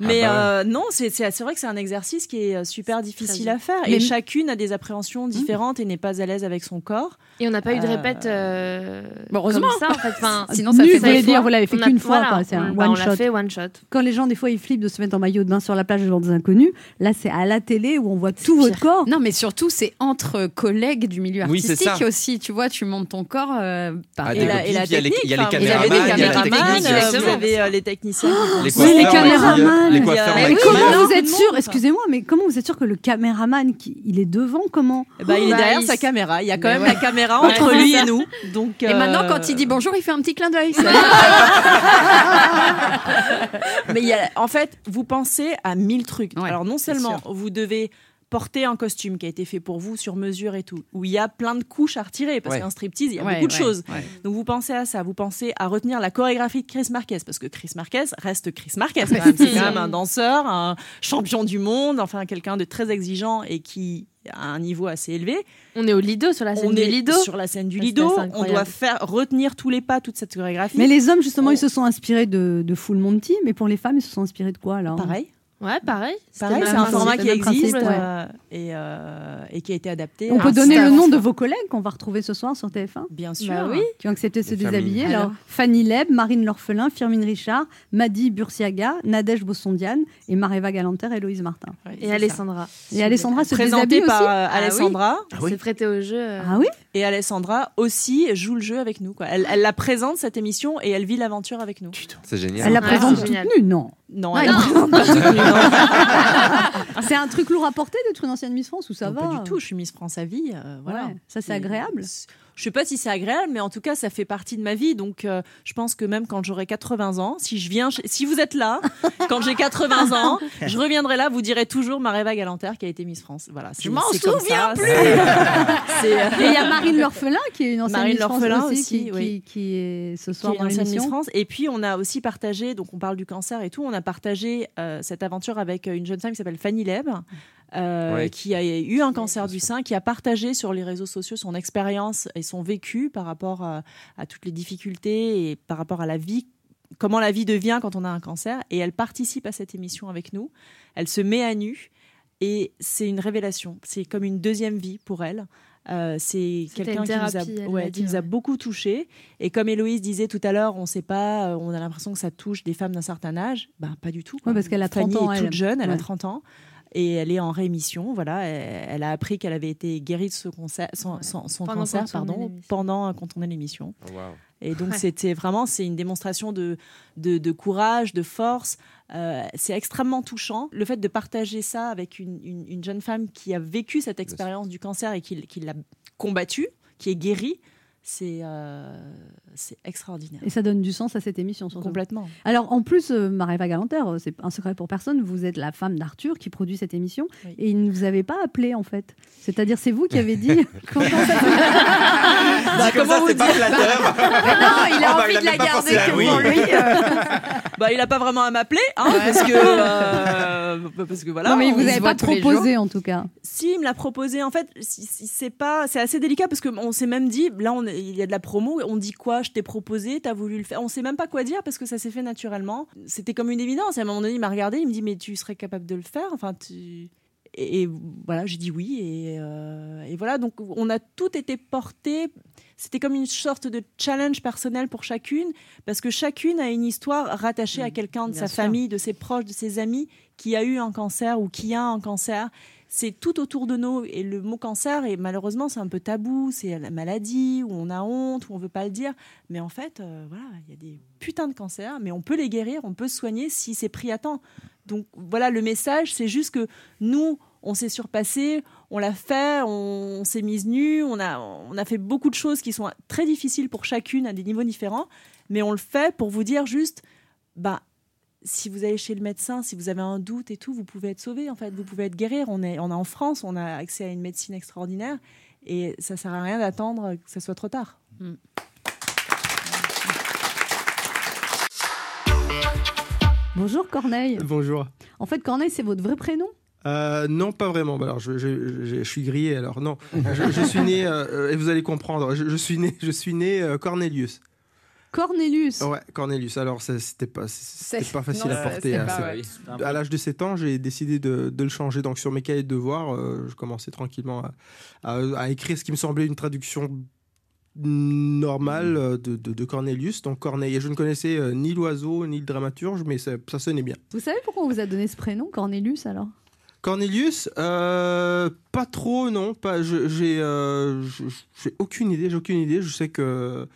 Mais Ah bah euh, non, c'est vrai que c'est un exercice qui est euh, super difficile à faire. Mais- Et chacune a des appréhensions différentes et n'est pas à l'aise avec son corps. Et on n'a pas eu de Euh, répète. euh, Bon, heureusement. Comme ça, en fait. Enfin, Sinon, ça Nu, fait fois. dire, vous l'avez fait qu'une fois, voilà, c'est un bah, one on shot. l'a fait one shot. Quand les gens, des fois, ils flippent de se mettre en maillot de bain sur la plage devant des inconnus, là, c'est à la télé où on voit tout pire. votre corps. Non, mais surtout, c'est entre collègues du milieu Oui, artistique aussi. Tu vois, tu montes ton corps euh, par Ah, Et la, et la puis il y a les- technique. il y a les caméramans, il y a caméramans, technique, euh, vous avez euh, les techniciens. Les les caméramans. Les coiffeurs, comment vous êtes sûr. Excusez-moi, mais comment vous êtes sûr que le caméraman, il est devant Comment Eh ben, il est Bah, derrière sa caméra. Il y a quand même la caméra Entre lui et nous. Donc, Et euh, maintenant, quand il dit bonjour, il fait un petit clin d'œil. Mais il y a, en fait, vous pensez à mille trucs. Ouais, Alors non seulement vous devez porter un costume qui a été fait pour vous sur mesure et tout, où il y a plein de couches à retirer parce Ouais. qu'un striptease, il y a Ouais, beaucoup de ouais, choses. ouais. Donc vous pensez à ça, vous pensez à retenir la chorégraphie de Chris Marquez parce que Chris Marquez reste Chris Marquez. quand même. C'est quand même un danseur, un champion du monde, enfin quelqu'un de très exigeant et qui a un niveau assez élevé. On est au Lido, sur la scène On du est Lido. sur la scène du Ça, c'est Lido. assez On doit faire retenir tous les pas, toute cette chorégraphie. Mais les hommes, justement, ils se sont inspirés de, de Full Monty, mais pour les femmes, ils se sont inspirés de quoi alors pareil. Ouais, pareil. C'est un format qui existe principe, euh, et, euh, et qui a été adapté. On peut donner le nom de vos collègues qu'on va retrouver ce soir sur TF1 Bien sûr. Bah oui. qui ont accepté de se déshabiller. Alors Fanny Leb, Marine L'Orphelin, Firmine Richard, Madi Bursiaga, Nadège Bossondiane et Mareva Galanter et Héloïse Martin. Ouais, Et. Alessandra. Et Alessandra se Présentée déshabille par aussi euh, oui. Alessandra. Ah oui s'est prêtée au jeu. Ah oui Et Alessandra aussi joue le jeu avec nous. Quoi. Elle, elle la présente, cette émission, et elle vit l'aventure avec nous. C'est génial. Elle la présente toute nue, non Non, Ouais, elle la présente toute nue, non. C'est un truc lourd à porter d'être une ancienne Miss France ou ça Non, va Pas du tout, je suis Miss France à vie. euh, voilà. Ouais, ça, c'est agréable. Je sais pas si c'est agréable, mais en tout cas, ça fait partie de ma vie. Donc, euh, je pense que même quand j'aurai 80 ans, si je viens, si vous êtes là, quand j'ai 80 ans, je reviendrai là, vous direz toujours Mareva Galanter qui a été Miss France. Voilà. Je m'en souviens ça, plus. euh, Et il y a Marine L'Orphelin qui est une ancienne Marine Miss France L'Orphelin aussi, aussi, qui, oui. qui, qui est ce qui soir est dans Miss l'émission. France. Et puis, on a aussi partagé, donc on parle du cancer et tout, on a partagé euh, cette aventure avec une jeune femme qui s'appelle Fanny Leb, euh, Ouais. qui a eu un cancer du sein, qui a partagé sur les réseaux sociaux son expérience et son vécu par rapport à, à toutes les difficultés et par rapport à la vie comment la vie devient quand on a un cancer et elle participe à cette émission avec nous. Elle se met à nu et c'est une révélation. C'est comme une deuxième vie pour elle. Euh, c'est quelqu'un qui, nous a, thérapie, elle ouais, l'a qui dit, nous a ouais. beaucoup touchés. Et comme Héloïse disait tout à l'heure, on sait pas, euh, on a l'impression que ça touche des femmes d'un certain âge. Ben, pas du tout. Ouais, parce qu'elle a 30 Fanny ans, est elle. toute jeune, elle a Ouais. 30 ans. Et elle est en rémission, voilà. Elle, elle a appris qu'elle avait été guérie de ce cancer, son, son- son Pendant cancer, pardon, l'émission. pendant qu'on tournait l'émission. Oh. Et donc Ouais. c'était vraiment c'est une démonstration de, de, de courage, de force. Euh, c'est extrêmement touchant. Le fait de partager ça avec une, une- une jeune femme qui a vécu cette expérience du cancer et qui, qui l'a combattu, qui est guérie, c'est euh, c'est extraordinaire. Et ça donne du sens à cette émission, surtout. Complètement. Alors, en plus, euh, Marie Galanter, euh, c'est un secret pour personne, vous êtes la femme d'Arthur qui produit cette émission Oui. et il ne vous avait pas appelé, en fait. C'est-à-dire, c'est vous qui avez dit. Comment ça Bah, comment vous c'est pas dire flatteur. non, il a Oh, bah, envie il de la pas garder que oui. pour lui. euh. bah, il a pas vraiment à m'appeler, hein, parce que euh, parce que voilà. non, mais il on vous voit pas proposé, en tout cas. Si, il me l'a proposé. En fait, c'est pas, c'est assez délicat parce qu'on s'est même dit, là, on, il y a de la promo. On dit quoi Je t'ai proposé, t'as voulu le faire. On sait même pas quoi dire parce que ça s'est fait naturellement. C'était comme une évidence. À un moment donné, il m'a regardé, il me dit, mais tu serais capable de le faire? Enfin, tu. Et, et voilà, j'ai dit oui. Et, euh, et voilà, donc on a tout été porté. C'était comme une sorte de challenge personnel pour chacune, parce que chacune a une histoire rattachée à quelqu'un de bien sa sûr. famille, de ses proches, de ses amis, qui a eu un cancer ou qui a un cancer c'est tout autour de nous. Et le mot cancer, et malheureusement, c'est un peu tabou. C'est la maladie, où on a honte, où on veut pas le dire. Mais en fait, euh, voilà, il y a des putains de cancers, mais on peut les guérir, on peut se soigner si c'est pris à temps. Donc voilà, le message, c'est juste que nous, on s'est surpassé, on l'a fait, on, s'est mise nue, on a, on a fait beaucoup de choses qui sont très difficiles pour chacune à des niveaux différents, mais on le fait pour vous dire juste, bah, si vous allez chez le médecin, si vous avez un doute et tout, vous pouvez être sauvé, en fait, vous pouvez être guérir. On est, on est en France, on a accès à une médecine extraordinaire et ça sert à rien d'attendre que ça soit trop tard. Bonjour, Corneille. Bonjour. En fait, Corneille, c'est votre vrai prénom? Euh, non, pas vraiment. Alors, je, je- je- je suis grillé. Alors, non. Je, je suis né, euh, et vous allez comprendre. Je, je suis né, je suis né euh, Cornelius. Cornelius. Ouais, Cornelius. Alors, c'était pas, c'était pas facile non, à porter. c'est hein. À l'âge de 7 ans, j'ai décidé de, de le changer. Donc, sur mes cahiers de devoirs, euh, je commençais tranquillement à, à- à écrire ce qui me semblait une traduction normale euh, de, de- de Cornelius, donc Corneille. Et je ne connaissais euh, ni l'oiseau ni le dramaturge, mais ça, ça sonnait bien. Vous savez pourquoi on vous a donné ce prénom, Cornelius, alors? Cornelius, euh, pas trop, non. Pas, euh, j'ai aucune idée. J'ai aucune idée. Je sais que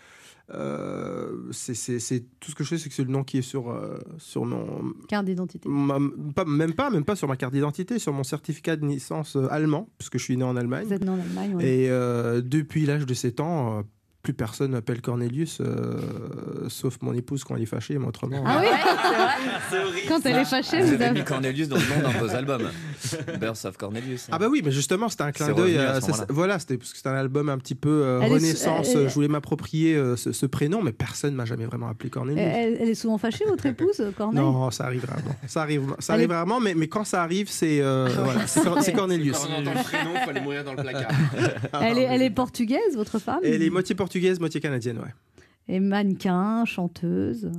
euh, c'est, tout ce que je sais, c'est que c'est le nom qui est sur euh, sur mon, Carte d'identité. pas, même pas, même pas sur ma carte d'identité, sur mon certificat de naissance euh, allemand, puisque je suis né en Allemagne. Vous êtes né en Allemagne, ouais. Et euh, depuis l'âge de 7 ans. Euh, plus personne m'appelle Cornelius, euh, sauf mon épouse quand elle est fâchée, mais autrement. Ah oui C'est horrible. Quand elle est fâchée, Vous avez mis Cornelius dans le nom d'un de vos albums. Birth of Cornelius. Ah bah oui, mais justement, c'était un clin C'est d'œil. à à- ce voilà, c'était parce que c'était un album un petit peu euh, est- renaissance. Je voulais m'approprier euh, ce, ce prénom, mais personne m'a jamais vraiment appelé Cornelius. elle, elle est souvent fâchée, votre épouse, Corneille Non, ça arrive rarement. Ça arrive, ça arrive est- rarement, mais, mais quand ça arrive, c'est euh, voilà, c'est Cor- c'est Cornelius. Quand on entend le prénom, il faut aller mourir dans le placard. elle, est, elle est portugaise, votre femme? Elle est moitié portugaise, moitié canadienne, ouais. Et mannequin, chanteuse,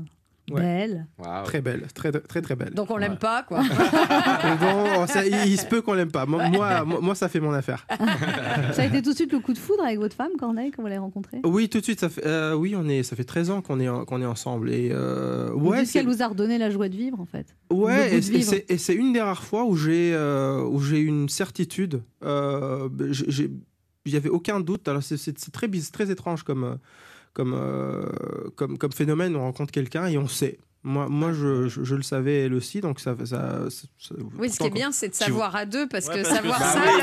Ouais. belle. Très belle, très très très belle. Donc on l'aime pas, quoi. Bon, ça- il, il se peut qu'on l'aime pas. Moi, moi, moi, moi, ça fait mon affaire. Ça a été tout de suite le coup de foudre avec votre femme, Corneille, quand vous l'avez rencontrée? Oui, tout de suite. Ça fait, euh, oui, on est, ça fait 13 ans qu'on est, qu'on est ensemble. Et euh, ouais, qu'elle vous a redonné la joie de vivre, en fait. Ouais, et, c'est- une des rares fois où j'ai euh, où j'ai une certitude. Euh, j'ai- Il n'y aucun doute. Alors c'est- très très étrange comme euh, euh, comme comme phénomène. On rencontre quelqu'un et on sait. Moi, moi, je, je, je le savais elle aussi, donc ça, ça, ça- ça- Oui, ce qui est bien, c'est de si savoir à deux, parce Ouais, que parce que savoir bah ça. oui.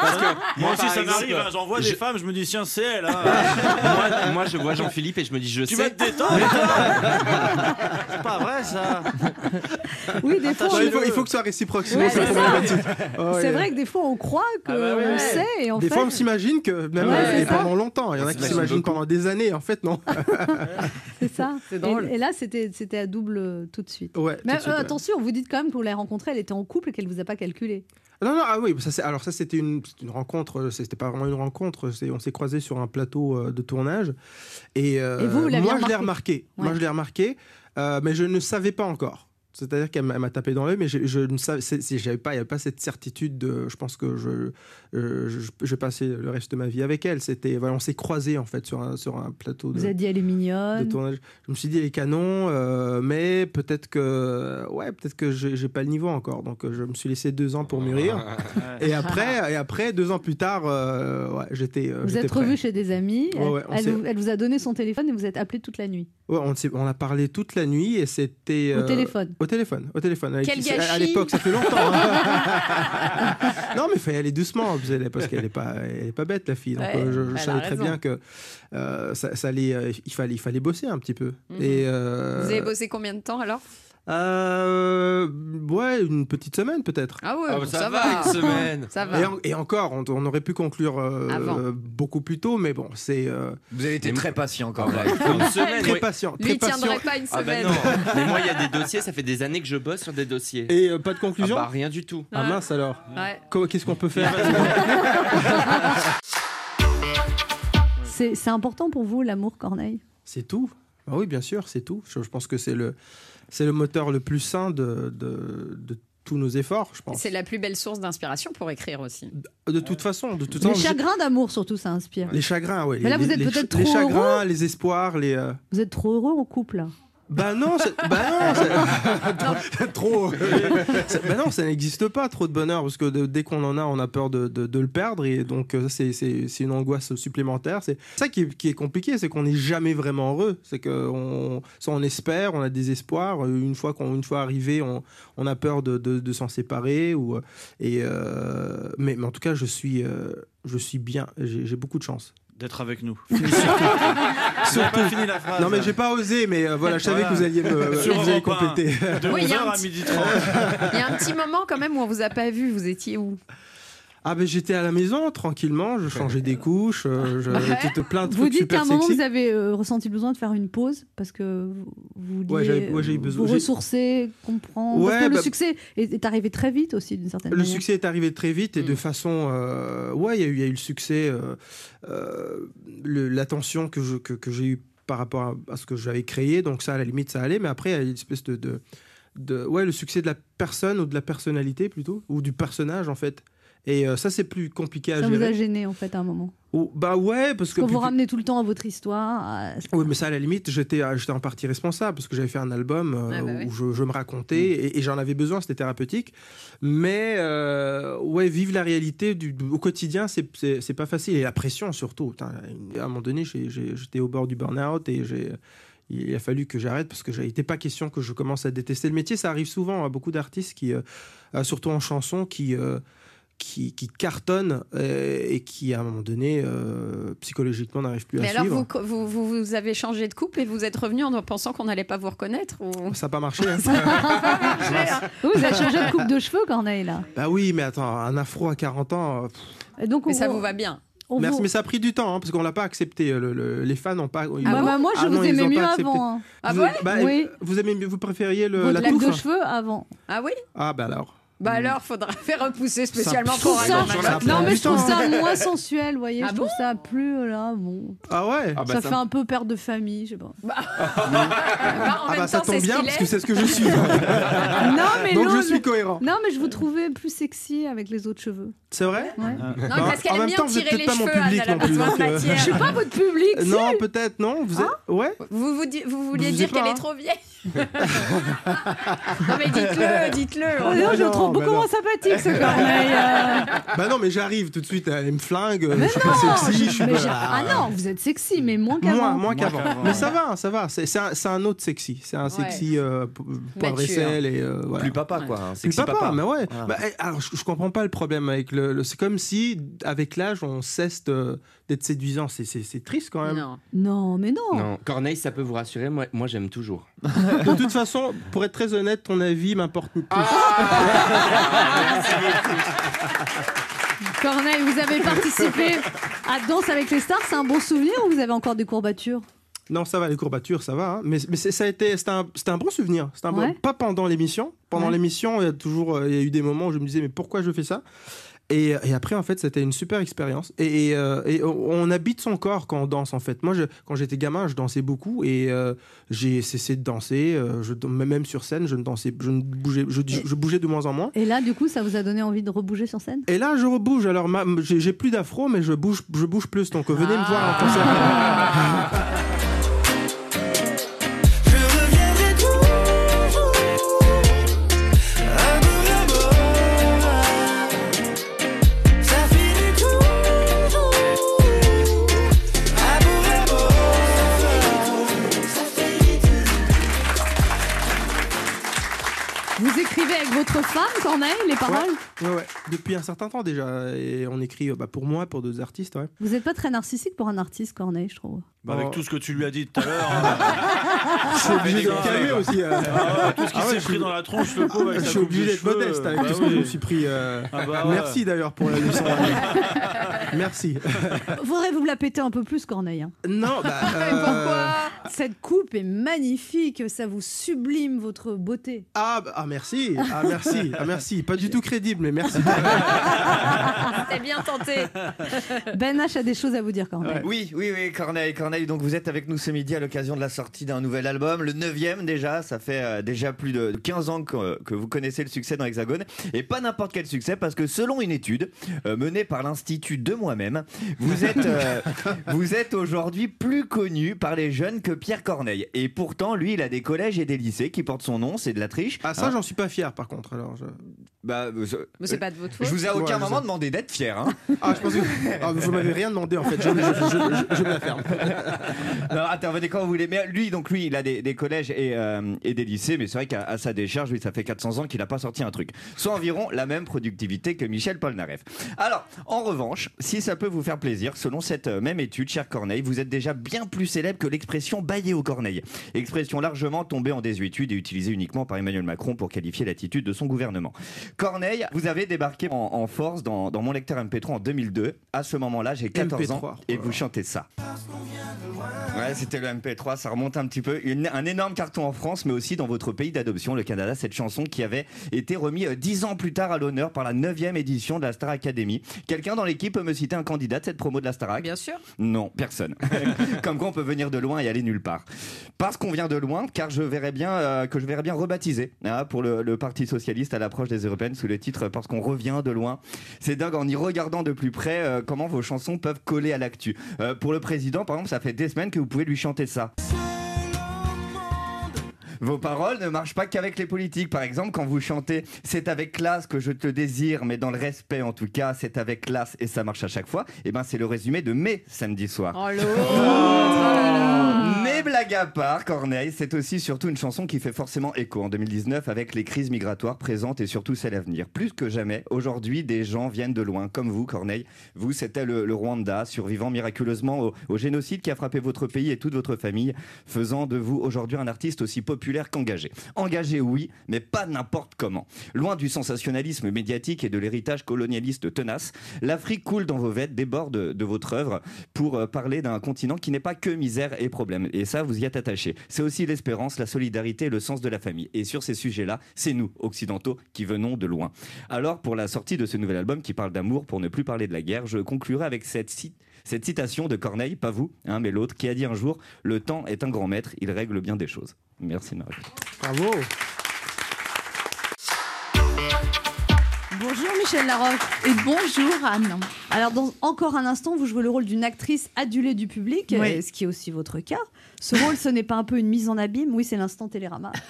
Parce que moi aussi, ça m'arrive. hein, J'en vois des je- femmes, je me dis, tiens, c'est elle. hein. moi, moi, je vois Jean-Philippe et je me dis, je Tu sais. vas te détendre. C'est pas vrai, ça. Oui, des fois, il, faut, il faut que ce soit réciproque, sinon Ouais, c'est problématique. Oh, c'est ouais. vrai que des fois, on croit qu'on Ah bah ouais. sait, et en Des fait... fois, on s'imagine que même Ouais, et pendant longtemps. Il y en a qui s'imagine s'imaginent pendant des années. En fait, non? C'est ça. Et, là, c'était c'était à double euh, tout de suite. Ouais, tout Mais de suite, euh, ouais. attention, vous dites quand même que vous l'avez rencontrée, elle était en couple et qu'elle vous a pas calculé. Non, non, ah oui, ça, alors ça c'était une, une rencontre, euh, c'était pas vraiment une rencontre, on s'est croisés sur un plateau de tournage. Et, euh, Et vous, vous l'aviez moi je l'ai remarqué moi je l'ai remarqué, mais je ne savais pas encore. C'est-à-dire qu'elle m'a elle tapé dans l'œil, mais je, je ne savais, j'avais pas, il n'y avait pas cette certitude. De, je pense que je, euh, je, je vais passer le reste de ma vie avec elle. C'était, voilà, on s'est croisés en fait sur un, sur un plateau de, Vous avez dit elle est de mignonne. tournage. Je me suis dit les canons, euh, mais peut-être que, ouais, peut-être que j'ai pas le niveau encore. Donc euh, je me suis laissé deux ans pour mûrir. et après, et après deux ans plus tard, euh, ouais, j'étais. Vous êtes revus chez des amis. Ouais, ouais, on elle, vous, elle vous a donné son téléphone et vous êtes appelés toute la nuit. Ouais, on, a parlé toute la nuit et c'était. Au euh, téléphone. Au téléphone, au téléphone. Avec- Quel à- l'époque, ça fait longtemps. hein. non, mais il fallait aller doucement parce qu'elle n'est pas, elle est pas bête, la fille. Donc, Ouais, je, savais très bien que euh, ça, ça allait, euh, il, fallait, il fallait bosser un petit peu. Mhm. Et, euh, Vous avez bossé combien de temps alors? Euh, Ouais, une petite semaine peut-être. Ah ouais, Ah, ça, ça, va, va. une semaine. Ça va. Et, en- et encore, on, on aurait pu conclure euh, euh, beaucoup plus tôt, mais bon, c'est euh, Vous avez été très patient quand Ah, même. Une semaine. très patient. Lui, Très il tiendrait patient. pas une Ah bah semaine. non. Mais moi, il y a des dossiers, ça fait des années que je bosse sur des dossiers. Et euh, pas de Ah conclusion bah rien du tout. Ah mince alors. Ouais. Qu- Qu'est-ce qu'on peut faire C'est c'est important pour vous, l'amour, Corneille? C'est tout. Ah oui, bien sûr, c'est tout. Je, je pense que c'est le, c'est le moteur le plus sain de, de, de tous nos efforts, je pense. C'est la plus belle source d'inspiration pour écrire aussi. De toute façon, de toute Les façon, chagrins d'amour, surtout, ça inspire. les chagrins, oui. Mais là, les, vous êtes les- peut-être les trop chagrins, les espoirs, les. euh, Vous êtes trop heureux en couple, là. Bah non, bah non, trop. Ça- bah non, ça n'existe pas trop de bonheur parce que de- dès qu'on en a, on a peur de, de- de le perdre et donc euh, c'est une angoisse supplémentaire. C'est ça qui est, qui est compliqué, c'est qu'on n'est jamais vraiment heureux. C'est que on, espère, on a des espoirs. Une fois qu'on une fois arrivé, on, on a peur de, s'en séparer ou et euh, mais, mais en tout cas, je suis euh, je suis bien. J'ai beaucoup de chance. D'être avec nous. Surtout. Surtout. pas fini la phrase. Non mais j'ai pas osé, mais euh, voilà, je savais Voilà. que vous alliez me Sur vous alliez compléter. De Oui, il y a 11h un à petit- 12h30. Il y a un petit moment quand même où on vous a pas vu. Vous étiez où? Ah ben j'étais à la maison tranquillement, je changeais des couches, euh, je, plein de Vous trucs dites super qu'à un moment, sexy. vous avez euh, ressenti le besoin de faire une pause parce que vous, vous Ouais, j'avais- ouais, j'ai eu besoin- vous j'ai- ressourcer, comprendre. Ouais, parce que le bah- succès est, est arrivé très vite aussi, d'une certaine Le manière. succès est arrivé très vite et Mm. de façon, euh, ouais, il y, a eu- il y a eu le succès, euh, euh, le- l'attention que je- que, que j'ai eu par rapport à, à ce que j'avais créé, donc ça à la limite ça allait, mais après il y a une espèce de, de, de- ouais, le succès de la personne ou de la personnalité plutôt, ou du personnage en fait. Et euh, ça c'est plus compliqué à Ça vous gérer. a gêné, en fait, à un moment. Ou- bah ouais, parce que Parce que vous ramenez tout le temps à votre histoire. à- Oui, mais ça, à la limite, j'étais euh, j'étais en partie responsable parce que j'avais fait un album euh, Ah bah oui. où je, je me racontais et, et j'en avais besoin, c'était thérapeutique. Mais euh, ouais, vivre la réalité du, au quotidien, c'est- pas facile. Et la pression surtout. Putain, à un moment donné, j'étais au bord du burn-out et j'ai. Il a fallu que j'arrête parce que n'était pas question que je commence à détester le métier. Ça arrive souvent à beaucoup d'artistes qui, euh, surtout en chanson, qui, euh, qui, qui cartonnent euh, et qui, à un moment donné, euh, psychologiquement, n'arrivent plus Mais à alors, suivre. vous, vous, vous, vous avez changé de couple et vous êtes revenu en pensant qu'on n'allait pas vous reconnaître ou... Ça n'a pas marché. hein. Vous avez changé de coupe de cheveux, Corneille, là. Bah oui, mais attends, un afro à 40 ans. euh, Et donc, Mais on- ça vous va bien. on merci, vous- mais ça a pris du temps hein, parce qu'on l'a pas accepté. le- le- les fans n'ont pas. Ah bah, moi, je Ah vous non, aimais mieux avant. hein. Ah vous, ouais? bah, Oui. vous aimez, vous préfériez le, Votre la touffe de cheveux avant. Ah oui? Ah bah alors. Bah alors, faudra faire repousser spécialement pour ça- Non, mais je trouve ça moins sensuel, vous voyez. Ah je trouve ça plus, euh, là, bon. Ah ouais. Ah bah ça, ça- fait un peu père de famille, je sais pas. Bah, en Ah même bah ça temps, c'est tombe ce bien qu'il parce est. que c'est ce que je suis. non, mais Donc je l'autre- suis cohérent. Non, mais je vous trouvais plus sexy avec les autres cheveux. C'est vrai Ouais. Non, Bah, parce qu'elle en aime même bien temps, vous êtes tirer les peut-être pas mon cheveux, Anne, public elle a non plus, besoin de donc, euh, matière. Je suis pas votre public. Non, peut-être non. Vous êtes. Ouais. Vous, vous, di- vous vouliez dire pas, qu'elle hein. est trop vieille Non mais dites-le, dites-le. Oh, non, je le trouve bah beaucoup non. moins sympathique ce Corneille. euh. Bah non, mais j'arrive tout de suite. Elle me flingue. Mais je suis pas non, sexy. Je suis mais pas- j'ai- Ah non, vous êtes sexy, mais moins qu'avant. Moins, moins qu'avant. Mais ça va, ça va. C'est un, autre sexy. C'est un Ouais. sexy euh, poivre et Mature. sel et euh, voilà. Plus papa, quoi. Plus sexy papa, papa. mais ouais. Voilà. Bah, eh, alors, je, je comprends pas le problème avec le. le- c'est comme si, avec l'âge, on cesse d'être séduisant. C'est- triste quand même. Non. Non, mais non. Non, Corneille, ça peut vous rassurer. Moi, moi j'aime toujours. De toute façon, pour être très honnête, ton avis m'importe plus. Corneille, vous avez participé à Danse avec les stars. C'est un bon souvenir ou vous avez encore des courbatures? Non, ça va, les courbatures, ça va. hein. Mais, ça a été, c'était un, un bon souvenir. Un bon- pas pendant l'émission. Pendant Ouais. l'émission, il y a toujours, euh, il y a eu des moments où je me disais, mais pourquoi je fais ça? Et, et après, en fait, c'était une super expérience. Et, et, euh, et on habite son corps quand on danse, en fait. Moi, je, quand j'étais gamin, je dansais beaucoup et euh, j'ai cessé de danser. euh, je, même sur scène, je ne dansais, je ne bougeais, je, je bougeais de moins en moins. Et là, du coup, ça vous a donné envie de rebouger sur scène? Et là, je rebouge. Alors, j'ai plus d'afro, mais je bouge, je bouge plus. Donc, venez me voir en concert. écrivez avec votre femme, Corneille, les paroles Ouais, ouais. Depuis un certain temps déjà. Et on écrit euh, bah, pour moi, pour d'autres artistes. Ouais. Vous n'êtes pas très narcissique pour un artiste, Corneille, je trouve. Bah, avec tout ce que tu lui as dit tout à l'heure. Je suis obligé de me calmer aussi. euh. Ah ouais, tout ce qui Ah ouais, s'est suis- pris dans la tronche, le pauvre. avec Je suis obligé d'être modeste avec bah tout ce que je me suis pris. euh. Ah bah ouais. Merci d'ailleurs pour la leçon. Merci. Faudrait vous la péter un peu plus, Corneille. hein. Non, bah. Euh, pourquoi? Cette coupe est magnifique, ça vous sublime votre beauté. Ah, bah, ah, merci, ah merci, ah merci. Pas du tout crédible, mais merci. C'était bien tenté. Ben H a des choses à vous dire, Corneille. Oui, oui, oui, Corneille, Corneille. Donc vous êtes avec nous ce midi à l'occasion de la sortie d'un nouvel album, le neuvième déjà. Ça fait euh, déjà plus de 15 ans que, que vous connaissez le succès dans Hexagone. Et pas n'importe quel succès, parce que selon une étude euh, menée par l'Institut de moi-même, vous êtes, euh, vous êtes aujourd'hui plus connu par les jeunes que Pierre Corneille. Et pourtant, lui, il a des collèges et des lycées qui portent son nom, c'est de la triche. Ah, ça, Hein j'en suis pas fier par contre. Alors, je... Bah, euh, Mais c'est pas de votre faute. Je vous ai à aucun je moment demandé d'être fier. Hein. Ah, je pensais que. Ah, vous m'avez rien demandé en fait. Je, je, je, je- je me la ferme. Non, intervenez quand vous voulez. Mais lui, donc lui, il a des, des collèges et, euh, et des lycées, mais c'est vrai qu'à sa décharge, lui, ça fait 400 ans qu'il n'a pas sorti un truc. Soit environ la même productivité que Michel Polnareff. Alors, en revanche, si ça peut vous faire plaisir, selon cette euh, même étude, cher Corneille, vous êtes déjà bien plus célèbre que l'expression bailler au Corneille. Expression largement tombée en désuétude et utilisée uniquement par Emmanuel Macron pour qualifier l'attitude de son gouvernement. Corneille, vous avez débarqué en, en force dans, dans mon lecteur MP3 en 2002. À ce moment-là, j'ai 14 ans MP3. et vous chantez ça. Ouais, c'était le MP3, ça remonte un petit peu. Une- un énorme carton en France, mais aussi dans votre pays d'adoption, le Canada, cette chanson qui avait été remise euh, dix ans plus tard à l'honneur par la 9 édition de la Star Academy. Quelqu'un dans l'équipe peut me citer un candidat de cette promo de la Starac? Bien sûr. Non, personne. Comme quoi on peut venir de loin et aller nulle part. Parce qu'on vient de loin, car je verrais bien euh, que je verrais bien rebaptiser hein, pour le, le Parti socialiste à l'approche des européennes sous le titre Parce qu'on revient de loin. C'est dingue en y regardant de plus près euh, comment vos chansons peuvent coller à l'actu. Euh, pour le président, par exemple, ça fait des semaines que vous pouvez lui chanter ça. Vos paroles ne marchent pas qu'avec les politiques. Par exemple, quand vous chantez C'est avec classe que je te désire, mais dans le respect en tout cas, c'est avec classe et ça marche à chaque fois, et ben c'est le résumé de mes samedis soirs. Oh Mais blague à part, Corneille, c'est aussi surtout une chanson qui fait forcément écho en 2019 avec les crises migratoires présentes et surtout celles à venir. Plus que jamais, aujourd'hui, des gens viennent de loin, comme vous, Corneille. Vous, c'était le, Rwanda, survivant miraculeusement au, génocide qui a frappé votre pays et toute votre famille, faisant de vous aujourd'hui un artiste aussi populaire qu'engagé. Engagé, oui, mais pas n'importe comment. Loin du sensationnalisme médiatique et de l'héritage colonialiste tenace, l'Afrique coule dans vos veines, déborde de, de votre œuvre pour euh, parler d'un continent qui n'est pas que misère et problème. Et ça, vous y êtes attaché. C'est aussi l'espérance, la solidarité et le sens de la famille. Et sur ces sujets-là, c'est nous, occidentaux, qui venons de loin. Alors, pour la sortie de ce nouvel album qui parle d'amour, pour ne plus parler de la guerre, je conclurai avec cette citation de Corneille, pas vous, hein, mais l'autre, qui a dit un jour Le temps est un grand maître, il règle bien des choses. Merci, Marie. Bravo. Bonjour Michel Larocque. Et bonjour Anne. Alors dans encore un instant, vous jouez le rôle d'une actrice adulée du public, Oui. euh, ce qui est aussi votre cas. Ce rôle, ce n'est pas un peu une mise en abîme Oui, c'est l'instant Télérama.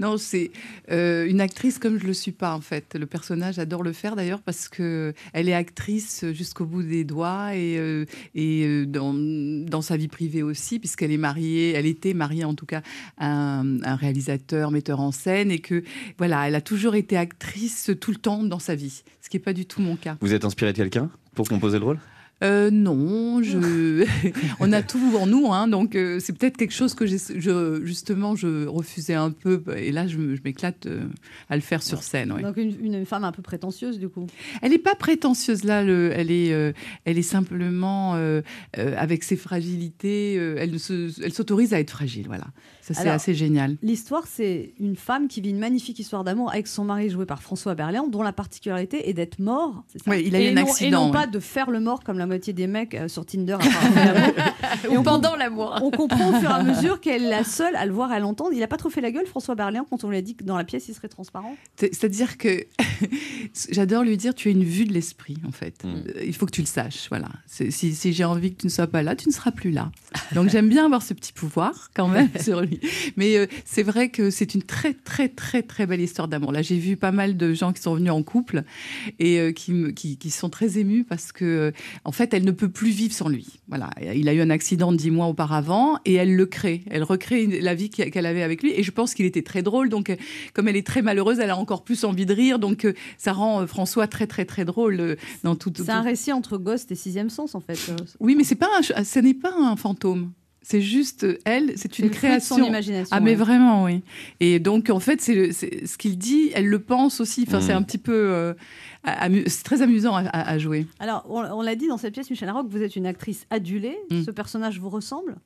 Non, c'est euh, une actrice comme je le suis pas en fait. Le personnage adore le faire d'ailleurs parce que elle est actrice jusqu'au bout des doigts et, euh, et euh, dans, dans sa vie privée aussi puisqu'elle est mariée, elle était mariée en tout cas à un, un réalisateur, metteur en scène et que voilà, elle a toujours été actrice tout le temps dans sa vie, ce qui n'est pas du tout mon cas. Vous êtes inspiré de quelqu'un pour composer le rôle? Euh, non, je... on a tout en nous, hein, donc euh, c'est peut-être quelque chose que je, justement je refusais un peu, et là je, m'éclate euh, à le faire sur scène. ouais. Donc une, une femme un peu prétentieuse du coup? Elle n'est pas prétentieuse là, le- elle, est, elle est simplement avec ses fragilités, elle, ne se- elle s'autorise à être fragile, voilà. Ça c'est assez génial. L'histoire, c'est une femme qui vit une magnifique histoire d'amour avec son mari joué par François Berléand, dont la particularité est d'être mort. c'est ça? Oui, il a eu et un non, accident, Et non ouais. pas de faire le mort comme la moitié des mecs euh, sur Tinder. à. Et on pendant l'amour. On comprend au fur et à mesure qu'elle est la seule à le voir, à l'entendre. Il a pas trop fait la gueule, François Berléand, quand on lui a dit que dans la pièce, il serait transparent. C'est- C'est-à-dire que j'adore lui dire tu as une vue de l'esprit en fait. Mm. Euh, Il faut que tu le saches. Voilà. Si, si j'ai envie que tu ne sois pas là, tu ne seras plus là. Donc j'aime bien avoir ce petit pouvoir quand même sur lui. Mais euh, c'est vrai que c'est une très très très très belle histoire d'amour. Là j'ai vu pas mal de gens qui sont venus en couple et euh, qui, me- qui, qui sont très émus parce que euh, en fait elle ne peut plus vivre sans lui. Voilà. Il a eu un accident dix mois auparavant et elle le crée. Elle recrée la vie qu'elle avait avec lui et je pense qu'il était très drôle. Donc euh, comme elle est très malheureuse, elle a encore plus envie de rire. Donc euh, ça rend euh, François très très très drôle dans tout. tout- C'est un récit entre Ghost et Sixième Sens, en fait. Oui, mais c'est pas un, ce n'est pas un fantôme. C'est juste elle, c'est une fruit de son création. imagination, Ah mais ouais. vraiment oui. Et donc en fait c'est ce qu'il dit, elle le pense aussi. Enfin c'est Mm. un petit peu, euh, c'est très amusant à, à- à jouer. Alors, on, on l'a dit dans cette pièce, Michel Larocque, vous êtes une actrice adulée. Mm. Ce personnage vous ressemble?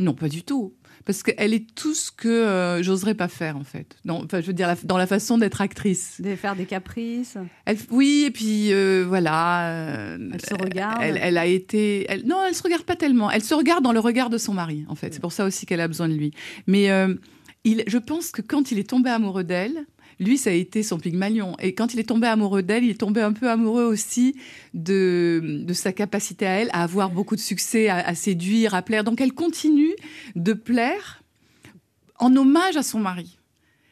Non, pas du tout. Parce qu'elle est tout ce que euh, j'oserais pas faire en fait. Non, enfin je veux dire la- dans la façon d'être actrice. De faire des caprices Elle, oui, et puis euh, voilà. euh, Elle se regarde Elle, elle a été. elle- non, elle se regarde pas tellement. Elle se regarde dans le regard de son mari, en fait. C'est pour ça aussi qu'elle a besoin de lui. Mais il, je pense que quand il est tombé amoureux d'elle, lui, ça a été son Pygmalion. Et quand il est tombé amoureux d'elle, il est tombé un peu amoureux aussi de, de sa capacité à elle à avoir beaucoup de succès, à, à séduire, à plaire. Donc elle continue de plaire en hommage à son mari.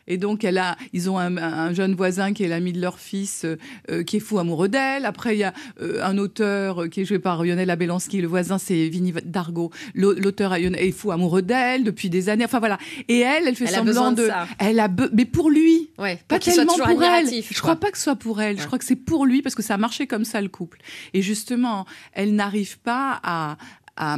Et donc, elle a, ils ont un, un jeune voisin qui est l'ami de leur fils, euh, euh, qui est fou amoureux d'elle. Après, il y a euh, un auteur euh, qui est joué par Lionel Abelansky. Le voisin, c'est Vinny Dargo. L'au- L'auteur est fou amoureux d'elle depuis des années. Enfin, voilà. Et elle, elle fait Elle semblant de. Elle a be- mais pour lui. Ouais, Pas tellement pour elle. Je quoi. crois pas que ce soit pour elle. Je crois que c'est pour lui parce que ça a marché comme ça le couple. Et justement, elle n'arrive pas à, à,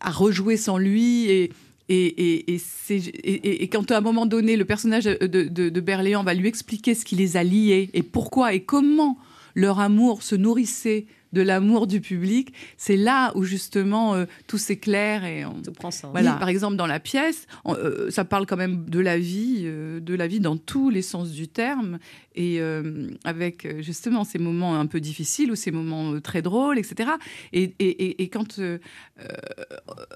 à rejouer sans lui et et, et, et, c'est- et, et- et quand à un moment donné, le personnage de, de, de Berléand va lui expliquer ce qui les a liés et pourquoi et comment leur amour se nourrissait de l'amour du public, c'est là où justement euh, tout s'éclaire et on... Tout prend sens. Voilà, Oui. par exemple dans la pièce, on- euh, ça parle quand même de la vie, euh, de la vie dans tous les sens du terme, et euh, avec justement ces moments un peu difficiles ou ces moments euh, très drôles, etc. Et, et- et- et quand euh, euh,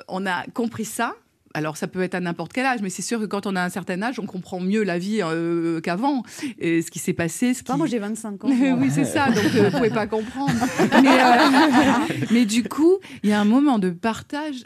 on a compris ça. Alors ça peut être à n'importe quel âge, mais c'est sûr que quand on a un certain âge, on comprend mieux la vie euh, qu'avant, et ce qui s'est passé. Ce qui... Moi, j'ai 25 ans. oui, c'est ça, donc euh, vous pouvez pas comprendre. Mais, euh, mais du coup, il y a un moment de partage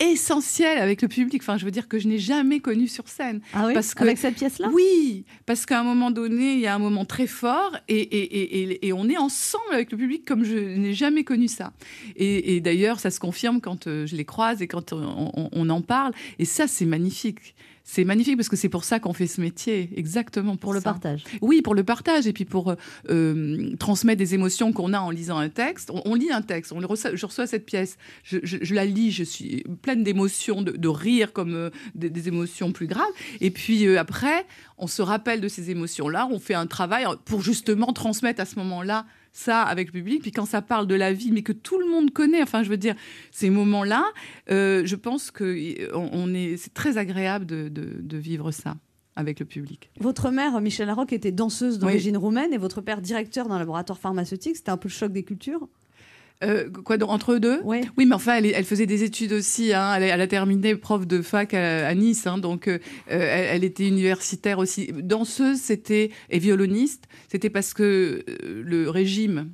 essentiel avec le public. Enfin, je veux dire que je n'ai jamais connu sur scène. Ah oui parce que, Avec cette pièce-là? Oui, parce qu'à un moment donné, il y a un moment très fort et, et, et, et- on est ensemble avec le public comme je n'ai jamais connu ça. Et, d'ailleurs, ça se confirme quand euh, je les croise et quand on, on- on en parle. Et ça, c'est magnifique. C'est magnifique parce que c'est pour ça qu'on fait ce métier, exactement pour, Pour le ça. partage. Oui, pour le partage et puis pour euh, euh, transmettre des émotions qu'on a en lisant un texte. On, on lit un texte, on le reçoit, je reçois cette pièce, je, je- je la lis, je suis pleine d'émotions, de, de rire comme euh, des, des émotions plus graves. Et puis euh, après, on se rappelle de ces émotions-là, on fait un travail pour justement transmettre à ce moment-là ça avec le public. Puis quand ça parle de la vie, mais que tout le monde connaît, enfin je veux dire, ces moments-là, euh, je pense que euh, on, on est, c'est très agréable de, de- de vivre ça avec le public. Votre mère, Michel Larocque, était danseuse d'origine roumaine et votre père, directeur d'un laboratoire pharmaceutique. C'était un peu le choc des cultures? Euh, quoi, entre eux deux Oui. Oui, mais enfin, elle, faisait des études aussi. hein. Elle, a- elle a terminé prof de fac à, à Nice, hein. donc euh, euh, elle, elle était universitaire aussi. Danseuse, c'était et violoniste, c'était parce que euh, le régime.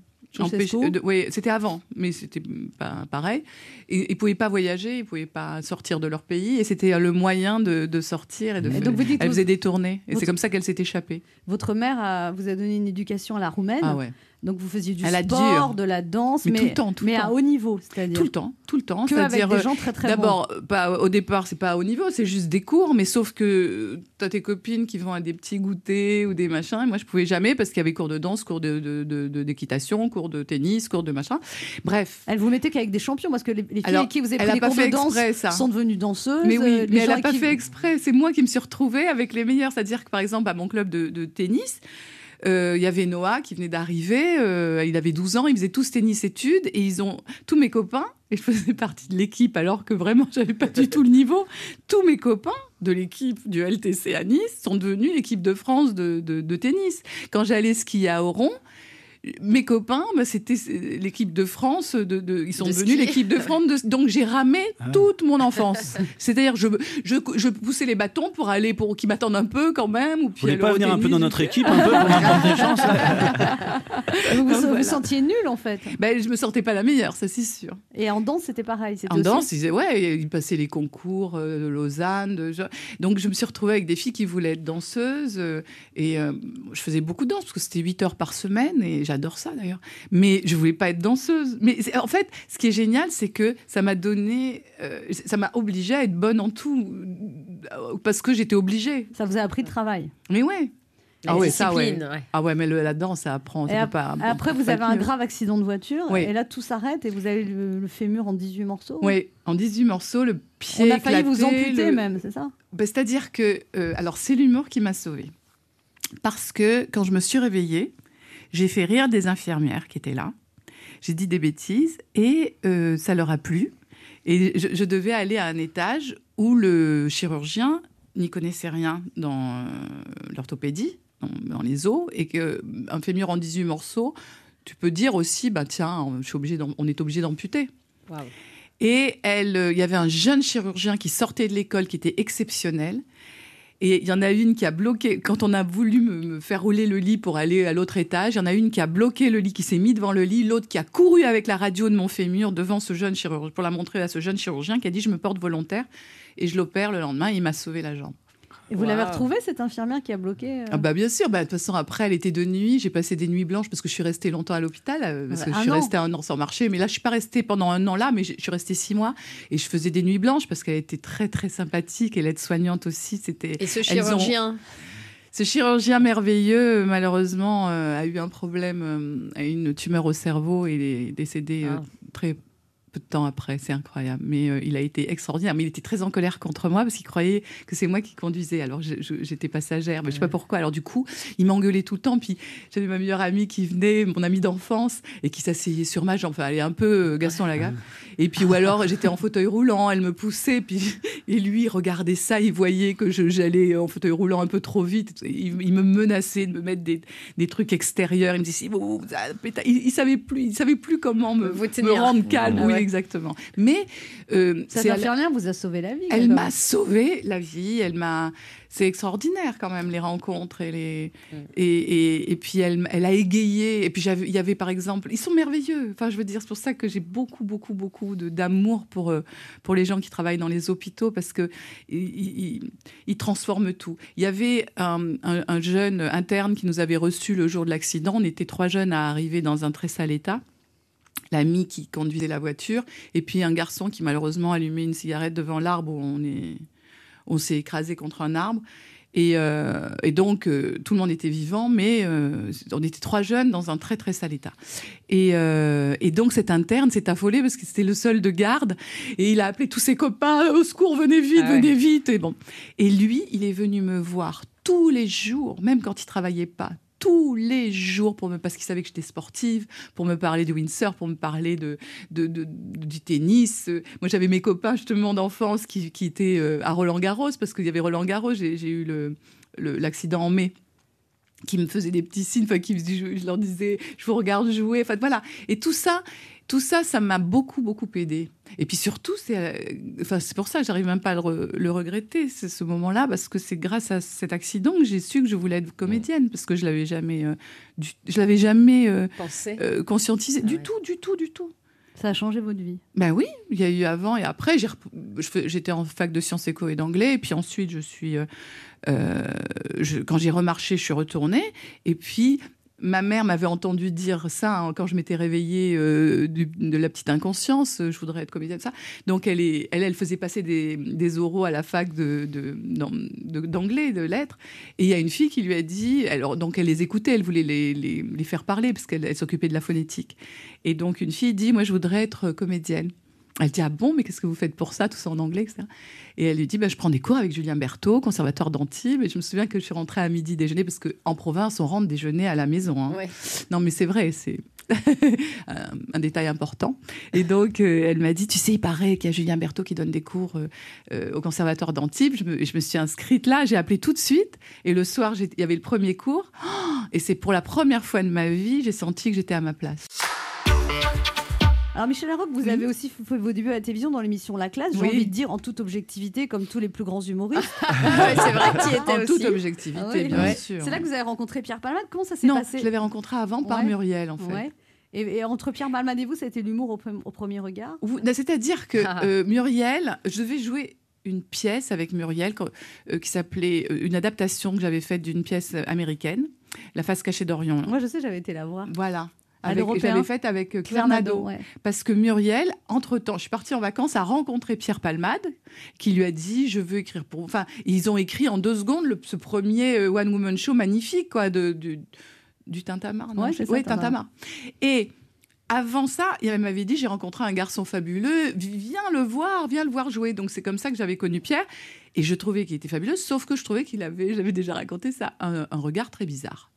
De- oui, c'était avant, mais c'était pas pareil. Et, ils pouvaient pas voyager, ils pouvaient pas sortir de leur pays, et c'était euh, le moyen de, de sortir et de. Et donc vous dites elle vous- faisait des tournées, et c'est comme ça qu'elle s'est échappée. Votre mère a- vous a donné une éducation à la roumaine. Ah ouais. Donc vous faisiez du sport, de la danse, Mais mais, tout le temps, tout le mais à haut niveau, c'est-à-dire Tout le temps, tout le temps. Que avec des euh, gens très très D'abord, euh, pas au départ, c'est pas à haut niveau, c'est juste des cours, mais sauf que tu as tes copines qui vont à des petits goûters ou des machins, et moi je pouvais jamais parce qu'il y avait cours de danse, cours de, de- de- de- d'équitation, cours de tennis, cours de machin. Bref. Elle vous mettait qu'avec des champions parce que les, les filles Alors, avec qui vous avez pris des cours fait de danse exprès, ça. sont devenues danseuses. Mais oui, euh, mais elle n'a pas qui- fait exprès. C'est moi qui me suis retrouvée avec les meilleurs. C'est-à-dire que, par exemple, à mon club de, tennis, euh, il y avait Noah qui venait d'arriver. euh, il avait 12 ans. Ils faisaient tous tennis-études. Et ils ont tous mes copains, et je faisais partie de l'équipe alors que vraiment, j'avais pas du tout le niveau. Tous mes copains de l'équipe du LTC à Nice sont devenus l'équipe de France de, de- de tennis. Quand j'allais skier à Oron, mes copains, bah, c'était l'équipe de France. De, de- ils sont De devenus l'équipe de France. de- donc j'ai ramé Ah. toute mon enfance. C'est-à-dire, je, je, je poussais les bâtons pour aller pour qu'ils m'attendent un peu quand même. Ou Vous puis voulez aller pas venir un peu dans notre équipe, un peu, pour des chances Vous vous, Donc, vous voilà. sentiez nul en fait. Ben, je me sentais pas la meilleure, ça c'est sûr. Et en danse, c'était pareil. En aussi- danse, ils, ouais, ils passaient les concours euh, de Lausanne. de- je- Donc, je me suis retrouvée avec des filles qui voulaient être danseuses. euh, et euh, je faisais beaucoup de danse parce que c'était 8 heures par semaine. Et j'adore ça d'ailleurs. Mais je voulais pas être danseuse. Mais en fait, ce qui est génial, c'est que ça m'a donné. euh, ça m'a obligée à être bonne en tout. euh, Parce que j'étais obligée. Ça vous a appris de travail. Mais ouais. La Ah ouais, ça ouais. Ah ouais, mais le- la danse, ça apprend. ça pas- après, vous pas avez un grave accident de voiture. Oui. Et là, tout s'arrête et vous avez le, le fémur en 18 morceaux. Oui, en 18 morceaux, le pied On a failli vous amputer le- même, c'est ça? Ben, C'est-à-dire que, euh, alors c'est l'humour qui m'a sauvée. Parce que quand je me suis réveillée, j'ai fait rire des infirmières qui étaient là. J'ai dit des bêtises et euh, ça leur a plu. Et je, je devais aller à un étage où le chirurgien n'y connaissait rien dans euh, l'orthopédie, dans, dans les os, et qu'un fémur en 18 morceaux, tu peux dire aussi, bah tiens, je suis obligé on est obligé d'amputer. Et elle, euh, il y avait un jeune chirurgien qui sortait de l'école qui était exceptionnel. Et il y en a une qui a bloqué, quand on a voulu me, faire rouler le lit pour aller à l'autre étage, il y en a une qui a bloqué le lit, qui s'est mis devant le lit, l'autre qui a couru avec la radio de mon fémur devant ce jeune chirurgien, pour la montrer à ce jeune chirurgien qui a dit je me porte volontaire et je l'opère le lendemain, il m'a sauvé la jambe. Et vous l'avez retrouvée, cette infirmière qui a bloqué euh, Ah bah bien sûr, bah, de toute façon après elle était de nuit, j'ai passé des nuits blanches parce que je suis restée longtemps à l'hôpital, euh, parce que je suis restée un an sans marcher, mais là je suis pas restée pendant un an là, mais je suis restée six mois. Et je faisais des nuits blanches parce qu'elle était très très sympathique. Et l'aide-soignante aussi, c'était... Et ce ont- chirurgien? Ce chirurgien merveilleux, malheureusement, euh, a eu un problème, euh, a eu une tumeur au cerveau. Et il est décédé euh, très peu de temps après. C'est incroyable. Mais euh, il a été extraordinaire. Mais il était très en colère contre moi parce qu'il croyait que c'est moi qui conduisais. Alors j'étais passagère, mais je sais pas pourquoi. Alors du coup, il m'engueulait tout le temps. Puis j'avais ma meilleure amie qui venait, mon amie d'enfance, et qui s'asseyait sur ma jambe. Enfin, elle est un peu euh, Gaston Lagaffe. Et puis ou alors j'étais en fauteuil roulant, elle me poussait, puis et lui il regardait ça, il voyait que j'allais en fauteuil roulant un peu trop vite, il, il me menaçait de me mettre des, des trucs extérieurs, il me disait si vous, il, il savait plus, il savait plus comment me, me rendre calme, Ah oui ouais. Exactement. Mais euh, Cette infirmière vous a sauvé la vie. elle m'a sauvé la vie. Elle m'a. C'est extraordinaire quand même les rencontres et les et, et, et puis elle, elle a égayé. Et puis il y avait par exemple, ils sont merveilleux. Enfin, je veux dire, c'est pour ça que j'ai beaucoup, beaucoup, beaucoup d'amour pour euh, pour les gens qui travaillent dans les hôpitaux parce que ils, ils- ils transforment tout. Il y avait un, un- un jeune interne qui nous avait reçu le jour de l'accident. On était trois jeunes à arriver dans un très sale état l'ami qui conduisait la voiture, et puis un garçon qui malheureusement allumait une cigarette devant l'arbre où on est, on s'est écrasé contre un arbre. Et, euh, et donc euh, tout le monde était vivant, mais euh, on était trois jeunes dans un très très sale état. Et, euh, et donc cet interne s'est affolé parce que c'était le seul de garde, et il a appelé tous ses copains au secours, venez vite, Ah ouais. venez vite. Et bon, et lui, il est venu me voir tous les jours, même quand il travaillait pas, tous les jours pour me parce qu'il savait que j'étais sportive, pour me parler du windsurf, pour me parler de, de, de- du tennis. Moi, j'avais mes copains justement d'enfance qui, qui étaient euh, à Roland Garros parce qu'il y avait Roland Garros. J'ai eu le le- l'accident en mai qui me faisaient des petits signes, enfin qui je, je leur disais je vous regarde jouer, enfin voilà. Et tout ça, tout ça, ça m'a beaucoup beaucoup aidé. Et puis surtout, c'est, euh, enfin c'est pour ça que j'arrive même pas à le, re- le regretter, c'est ce moment-là, parce que c'est grâce à cet accident que j'ai su que je voulais être comédienne, parce que je l'avais jamais, euh, du- je l'avais jamais euh, Pensé. euh, conscientisé du tout, du tout, du tout. Ça a changé votre vie? Ben oui, il y a eu avant et après. J'étais en fac de sciences éco et d'anglais. Et puis ensuite, je suis. euh, euh, je- quand j'ai remarché, je suis retournée. Et puis, ma mère m'avait entendu dire ça hein, quand je m'étais réveillée euh, de la petite inconscience. euh, Je voudrais être comédienne, ça. Donc elle, elle, elle faisait passer des, oraux à la fac de, de- de- d'anglais, de lettres. Et il y a une fille qui lui a dit, alors donc elle les écoutait, elle voulait les, les- les faire parler parce qu'elle elle s'occupait de la phonétique. Et donc une fille dit, moi je voudrais être comédienne. Elle dit ah bon mais qu'est-ce que vous faites pour ça? Tout ça en anglais etc. Et elle lui dit bah, je prends des cours avec Julien Berthaud conservatoire d'Antibes et je me souviens que je suis rentrée à midi déjeuner parce que en province on rentre déjeuner à la maison. hein. Non mais c'est vrai c'est un détail important. Et donc euh, elle m'a dit tu sais il paraît qu'il y a Julien Berthaud qui donne des cours euh, euh, au conservatoire d'Antibes. Je me, je me suis inscrite là j'ai appelé tout de suite et le soir il y avait le premier cours Oh et c'est pour la première fois de ma vie j'ai senti que j'étais à ma place. Alors Michel Larocque, vous avez aussi fait vos débuts à la télévision dans l'émission La Classe, j'ai Oui. envie de dire en toute objectivité, comme tous les plus grands humoristes. c'est vrai y étais En toute objectivité, Ah ouais, bien ouais. sûr. C'est là que vous avez rencontré Pierre Palmade. Comment ça s'est passé je l'avais rencontré avant par. Muriel en fait. Et, et entre Pierre Palmade et vous, ça a été l'humour au, pre- au premier regard bah, C'est-à-dire que euh, Muriel, je devais jouer une pièce avec Muriel euh, qui s'appelait euh, une adaptation que j'avais faite d'une pièce américaine, La face cachée d'Orion. Moi, je sais, j'avais été la voir. Voilà. À Avec-. J'avais faite avec euh, Claire Claire Nadeau, ouais. Parce que Muriel, entre-temps, je suis partie en vacances, a rencontré Pierre Palmade, qui lui a dit Je veux écrire pour. Enfin, ils ont écrit en deux secondes le- ce premier euh, One Woman Show magnifique, quoi, de, du, du Tintamarre. non Ouais, c'est ça, Oui. Tintamarre. Et. Avant ça, il m'avait dit j'ai rencontré un garçon fabuleux, viens le voir, viens le voir jouer. Donc c'est comme ça que j'avais connu Pierre et je trouvais qu'il était fabuleux, sauf que je trouvais qu'il avait, j'avais déjà raconté ça, un, un regard très bizarre.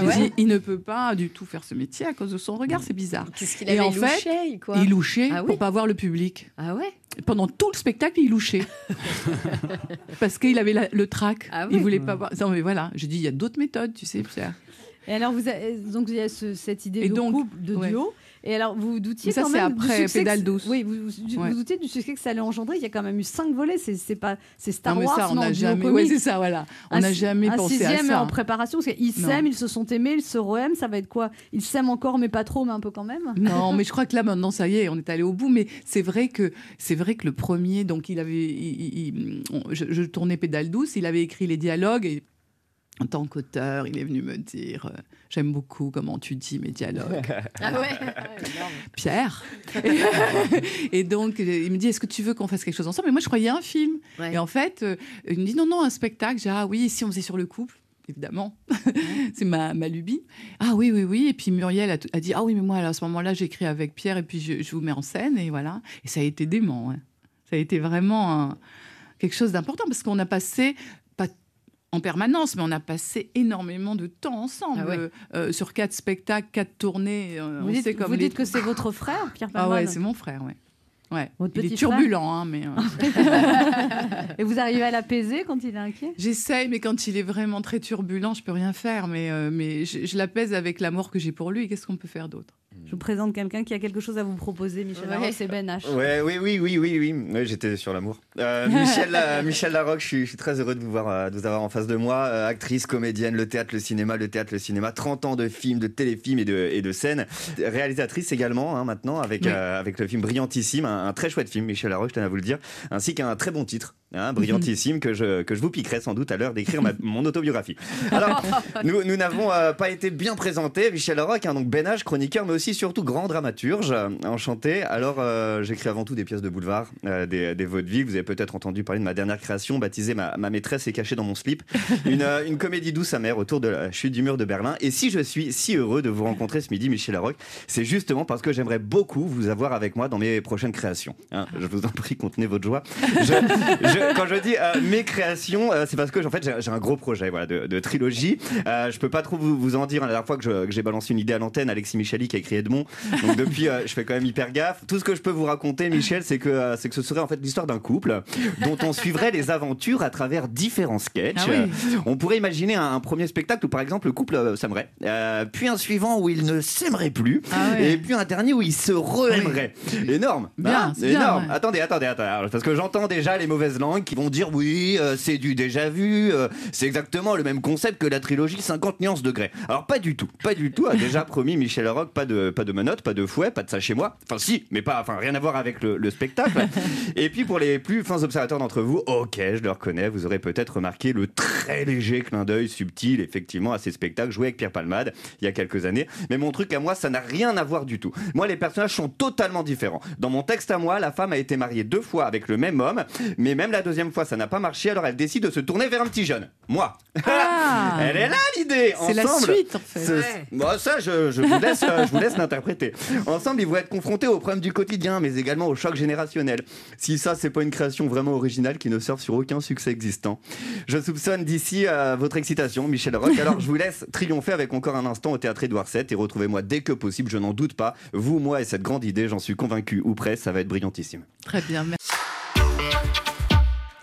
J'ai ouais dit, il ne peut pas du tout faire ce métier à cause de son regard, c'est bizarre. Qu'est-ce qu'il Et avait en Il fait, louchait, quoi il louchait Ah oui pour pas voir le public. Ah ouais Pendant tout le spectacle, il louchait. Parce qu'il avait la- le trac. Ah Il oui. voulait pas voir. Non, mais voilà, j'ai dit, il y a d'autres méthodes, tu sais, Pierre. Et alors, vous avez- donc il y a ce- cette idée Et de donc, couple, de ouais. duo. Et alors, vous vous doutiez ça, quand même du après succès que- Pédale douce. Oui, vous vous, Ouais. vous doutiez du succès que ça allait engendrer. Il y a quand même eu cinq volets. C'est pas, c'est Star Non, mais Wars, ça, on non, n'a jamais- ouais, c'est ça, voilà. On n'a jamais un pensé à sixième ça. en préparation parce qu'ils s'aiment, ils se sont aimés, ils se re-aiment. Ça va être quoi? Ils s'aiment encore, mais pas trop, mais un peu quand même? Non, mais je crois que là maintenant ça y est, on est allé au bout. Mais c'est vrai que c'est vrai que le premier, donc il avait, il- il- il- on- je, je tournais pédale douce, il avait écrit les dialogues et en tant qu'auteur, il est venu me dire, euh, j'aime beaucoup comment tu dis mes dialogues. Ah ouais Pierre. et donc, euh, il me dit, est-ce que tu veux qu'on fasse quelque chose ensemble? Et moi, je croyais à un film. Ouais. Et en fait, euh, il me dit, non, non, un spectacle. J'ai dit, ah oui, si on faisait sur le couple. Évidemment, c'est ma, ma lubie. Ah oui, oui, oui. Et puis Muriel a, dit Ah oui, mais moi, alors, à ce moment-là, j'écris avec Pierre et puis je, je vous mets en scène. Et voilà. Et ça a été dément. hein. Ça a été vraiment un- quelque chose d'important parce qu'on a passé, pas en permanence, mais on a passé énormément de temps ensemble. Ah ouais. euh, euh, sur quatre spectacles, quatre tournées. euh, Vous on dites, sait comme vous les- dites que c'est votre frère, Pierre Ah Palmade ouais, c'est mon frère, ouais. Ouais. Votre Il est petit turbulent, hein, mais. euh, Et vous arrivez à l'apaiser quand il est inquiet? J'essaye, mais quand il est vraiment très turbulent, je peux rien faire. Mais, euh, mais je, je l'apaise avec l'amour que j'ai pour lui. Qu'est-ce qu'on peut faire d'autre? Je vous présente quelqu'un qui a quelque chose à vous proposer, Michel Ouais. Larocque, c'est Ben H. Ouais, oui, oui, oui, oui, oui. Ouais, J'étais sur l'amour. Euh, Michel, La- Michel Larocque, je suis, je suis très heureux de vous voir, euh, de vous avoir en face de moi. Euh, actrice, comédienne, le théâtre, le cinéma, le théâtre, le cinéma. 30 ans de films, de téléfilms et de, et de scènes. Réalisatrice également, hein, maintenant, avec, Oui. euh, avec le film Brillantissime, un, un très chouette film, Michel Larocque, je tenais à vous le dire, ainsi qu'un très bon titre. Hein, brillantissime que je, que je vous piquerai sans doute à l'heure d'écrire mon autobiographie. Alors, nous nous n'avons euh, pas été bien présentés. Michel Larocque, hein, donc H, chroniqueur, mais aussi surtout grand dramaturge. euh, Enchanté. Alors, euh, j'écris avant tout des pièces de boulevard, des, des vaudevilles. Vous avez peut-être entendu parler de ma dernière création, baptisée Ma, ma maîtresse est cachée dans mon slip. Une, une comédie douce amère autour de la chute du mur de Berlin. Et si je suis si heureux de vous rencontrer ce midi, Michel Larocque, c'est justement parce que j'aimerais beaucoup vous avoir avec moi dans mes prochaines créations. hein. je vous en prie, contenez votre joie. Je- je- quand je dis euh, mes créations, euh, c'est parce que en fait, j'ai un gros projet voilà, de, de trilogie. Euh, je peux pas trop vous, vous en dire. La dernière fois que j'ai balancé une idée à l'antenne, Alexis Michali qui a écrit Edmond. Donc depuis, euh, je fais quand même hyper gaffe. Tout ce que je peux vous raconter, Michel, c'est que, c'est que ce serait en fait l'histoire d'un couple dont on suivrait les aventures à travers différents sketchs. Ah oui. On pourrait imaginer un, un premier spectacle où par exemple le couple s'aimerait, puis un suivant où il ne s'aimerait plus, Ah et puis un dernier où il se re-aimerait. Énorme, Bien, Hein bien, énorme. ouais. Attendez, attendez, attendez, parce que j'entends déjà les mauvaises langues. Qui vont dire oui, euh, c'est du déjà vu, euh, c'est exactement le même concept que la trilogie 50 nuances degrés. Alors pas du tout, pas du tout. A déjà promis Michel Larocque pas de pas de menottes, pas de fouet, pas de ça chez moi. Enfin si, mais pas, enfin rien à voir avec le, le spectacle. Et puis pour les plus fins observateurs d'entre vous, ok, je le reconnais, vous aurez peut-être remarqué le très léger clin d'œil subtil, effectivement, à ces spectacles joués avec Pierre Palmade il y a quelques années. Mais mon truc à moi, ça n'a rien à voir du tout. Moi, les personnages sont totalement différents. Dans mon texte à moi, la femme a été mariée deux fois avec le même homme, mais même la deuxième fois, ça n'a pas marché, alors elle décide de se tourner vers un petit jeune. Moi. Ah. elle est là l'idée. C'est la suite, en fait. Ouais. Bon, ça, je, je vous laisse, euh, je vous laisse l'interpréter. Ensemble, ils vont être confrontés aux problèmes du quotidien, mais également au choc générationnel. Si ça, c'est pas une création vraiment originale qui ne surfe sur aucun succès existant. Je soupçonne d'ici euh, votre excitation, Michel Roch. Alors, je vous laisse triompher avec encore un instant au théâtre Édouard VII et retrouvez-moi dès que possible, je n'en doute pas. Vous, moi et cette grande idée, j'en suis convaincu ou près, ça va être brillantissime. Très bien, merci.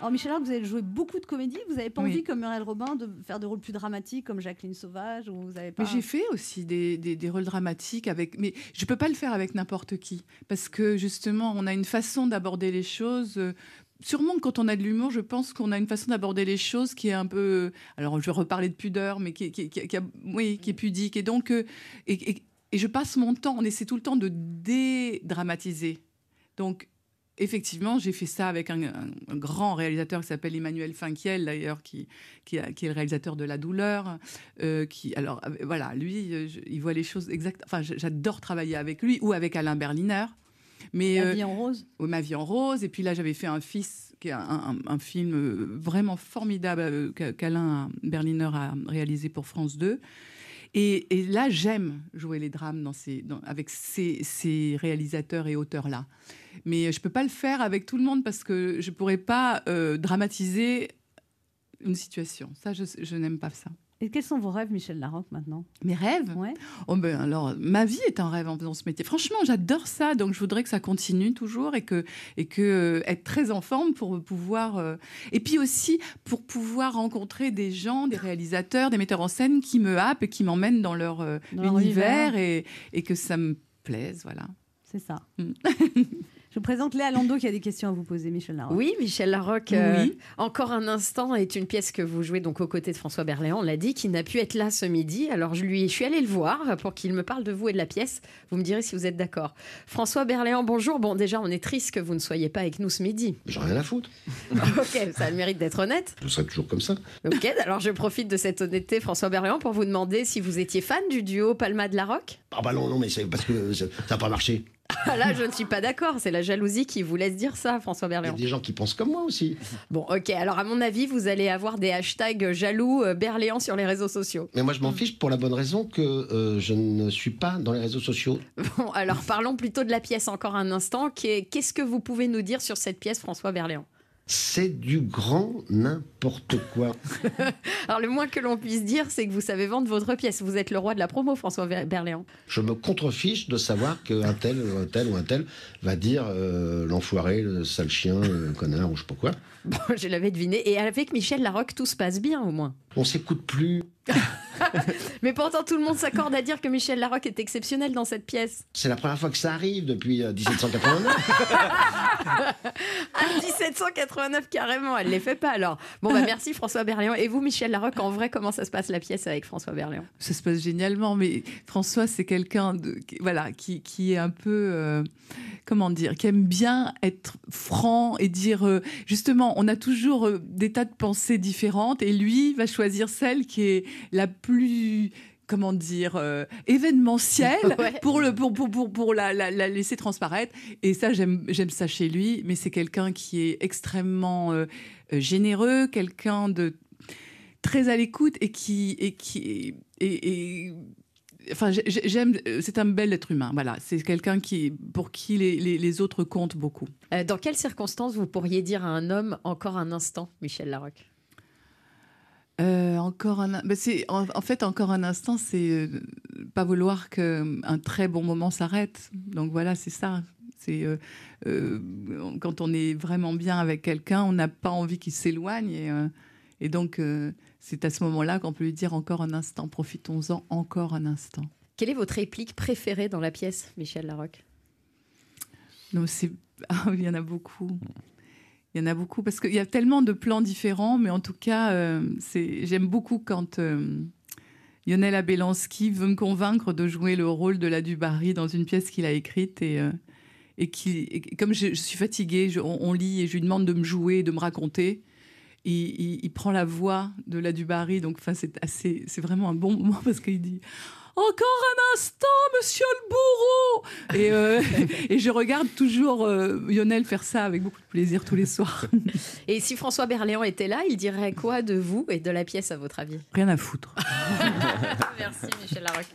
Alors Michel Larocque, vous avez joué beaucoup de comédies. Vous n'avez pas Oui. envie, comme Muriel Robin, de faire des rôles plus dramatiques comme Jacqueline Sauvage ou vous avez pas... Mais j'ai fait aussi des, des- des rôles dramatiques avec, mais je peux pas le faire avec n'importe qui parce que justement, on a une façon d'aborder les choses. euh, Sûrement quand on a de l'humour, je pense qu'on a une façon d'aborder les choses qui est un peu. Alors, je vais reparler de pudeur, mais qui, qui- qui- qui a- oui, qui est pudique. Et donc, euh, et, et- et je passe mon temps, on essaie tout le temps de dédramatiser. Donc, effectivement, j'ai fait ça avec un, un- un grand réalisateur qui s'appelle Emmanuel Finkiel, d'ailleurs, qui, qui, est le réalisateur de La Douleur. euh, qui, alors, euh, voilà, lui, euh, je- il voit les choses exactes. Enfin, j'adore travailler avec lui ou avec Alain Berliner. Mais, euh, vie en rose oui, Ma vie en rose. Et puis là, j'avais fait un fils, qui est un, un- un film vraiment formidable qu'a- qu'Alain Berliner a réalisé pour France 2. Et, là, j'aime jouer les drames avec ces, réalisateurs et auteurs-là. Mais je ne peux pas le faire avec tout le monde parce que je ne pourrais pas euh, dramatiser une situation. Ça, je n'aime pas ça. Et quels sont vos rêves, Michel Larocque, maintenant? Mes rêves? Ouais. Oh ben alors, ma vie est un rêve en faisant ce métier. Franchement, j'adore ça, donc je voudrais que ça continue toujours et que et que euh, être très en forme pour pouvoir euh, et puis aussi pour pouvoir rencontrer des gens, des réalisateurs, des metteurs en scène qui me happent et qui m'emmènent dans leur euh, Dans leur univers univers. et, et que ça me plaise, voilà. C'est ça. Je vous présente Léa Lando qui a des questions à vous poser, Michel Larocque. Oui, Michel Larocque, euh, Oui. encore un instant, est une pièce que vous jouez donc aux côtés de François Berléand, on l'a dit, qui n'a pu être là ce midi. Alors je lui je suis allée le voir pour qu'il me parle de vous et de la pièce. Vous me direz si vous êtes d'accord. François Berléand, bonjour. Bon, déjà, on est triste que vous ne soyez pas avec nous ce midi. J'en ai rien à foutre. ok, ça a le mérite d'être honnête. Je serai toujours comme ça. Ok, alors je profite de cette honnêteté, François Berléand, pour vous demander si vous étiez fan du duo Palma-de-Larocque. Ah bah non, non, mais c'est parce que ça n'a pas marché. Ah là, je ne suis pas d'accord. C'est la jalousie qui vous laisse dire ça, François Il y a Berléand. des gens qui pensent comme moi aussi. Bon, ok. Alors, à mon avis, vous allez avoir des hashtags jaloux euh, Berléand sur les réseaux sociaux. Mais moi, je m'en fiche pour la bonne raison que euh, je ne suis pas dans les réseaux sociaux. Bon, alors parlons plutôt de la pièce encore un instant. Qu'est- Qu'est-ce que vous pouvez nous dire sur cette pièce, François Berléand? C'est du grand n'importe quoi. Alors, le moins que l'on puisse dire, c'est que vous savez vendre votre pièce. Vous êtes le roi de la promo, François Ber- Berléand. Je me contrefiche de savoir qu'un tel, ou un tel ou un tel va dire euh, l'enfoiré, le sale chien, le connard ou je sais pas quoi. Bon, je l'avais deviné. Et avec Michel Larocque, tout se passe bien, au moins. On s'écoute plus. Mais pourtant, tout le monde s'accorde à dire que Michel Larocque est exceptionnel dans cette pièce. C'est la première fois que ça arrive depuis euh, 1789. Ah, 1789 carrément, elle les fait pas alors. Bon bah merci François Berléand. Et vous Michel Larocque, en vrai comment ça se passe la pièce avec François Berléand? Ça se passe génialement, mais François, c'est quelqu'un de, qui- voilà, qui, qui est un peu, euh, comment dire, qui aime bien être franc et dire, euh, justement, on a toujours euh, des tas de pensées différentes, et lui va choisir celle qui est la plus comment dire euh, événementielle Ouais. pour le pour pour pour, pour la, la- la laisser transparaître et ça j'aime ça chez lui mais c'est quelqu'un qui est extrêmement euh, euh, généreux quelqu'un de très à l'écoute et qui et qui et, et- enfin j'ai- j'ai- j'aime euh, c'est un bel être humain voilà c'est quelqu'un qui pour qui les, les, les autres comptent beaucoup Euh, Dans quelles circonstances vous pourriez dire à un homme encore un instant, Michel Larocque? Euh, encore un, ben c'est en, en fait encore un instant, c'est euh, pas vouloir que un très bon moment s'arrête. Donc voilà, c'est ça. C'est quand on est vraiment bien avec quelqu'un, on n'a pas envie qu'il s'éloigne et, et donc c'est à ce moment-là qu'on peut lui dire encore un instant, profitons-en encore un instant. Quelle est votre réplique préférée dans la pièce, Michel Larocque? Non, c'est ah, il y en a beaucoup. Il y en a beaucoup parce qu'il y a tellement de plans différents, mais en tout cas, euh, c'est- j'aime beaucoup quand euh, Lionel Abelansky veut me convaincre de jouer le rôle de la Dubarry dans une pièce qu'il a écrite et, euh, et qui, et comme je, je suis fatiguée, je- on, on lit et je lui demande de me jouer, de me raconter. Il, il- il prend la voix de la Dubarry, donc enfin c'est assez, c'est vraiment un bon moment parce qu'il dit encore un instant, monsieur le bourreau et, euh, et je regarde toujours euh, Lionel faire ça avec beaucoup de plaisir tous les soirs. Et si François Berléand était là, il dirait quoi de vous et de la pièce, à votre avis? Rien à foutre. Merci Michel Larocque.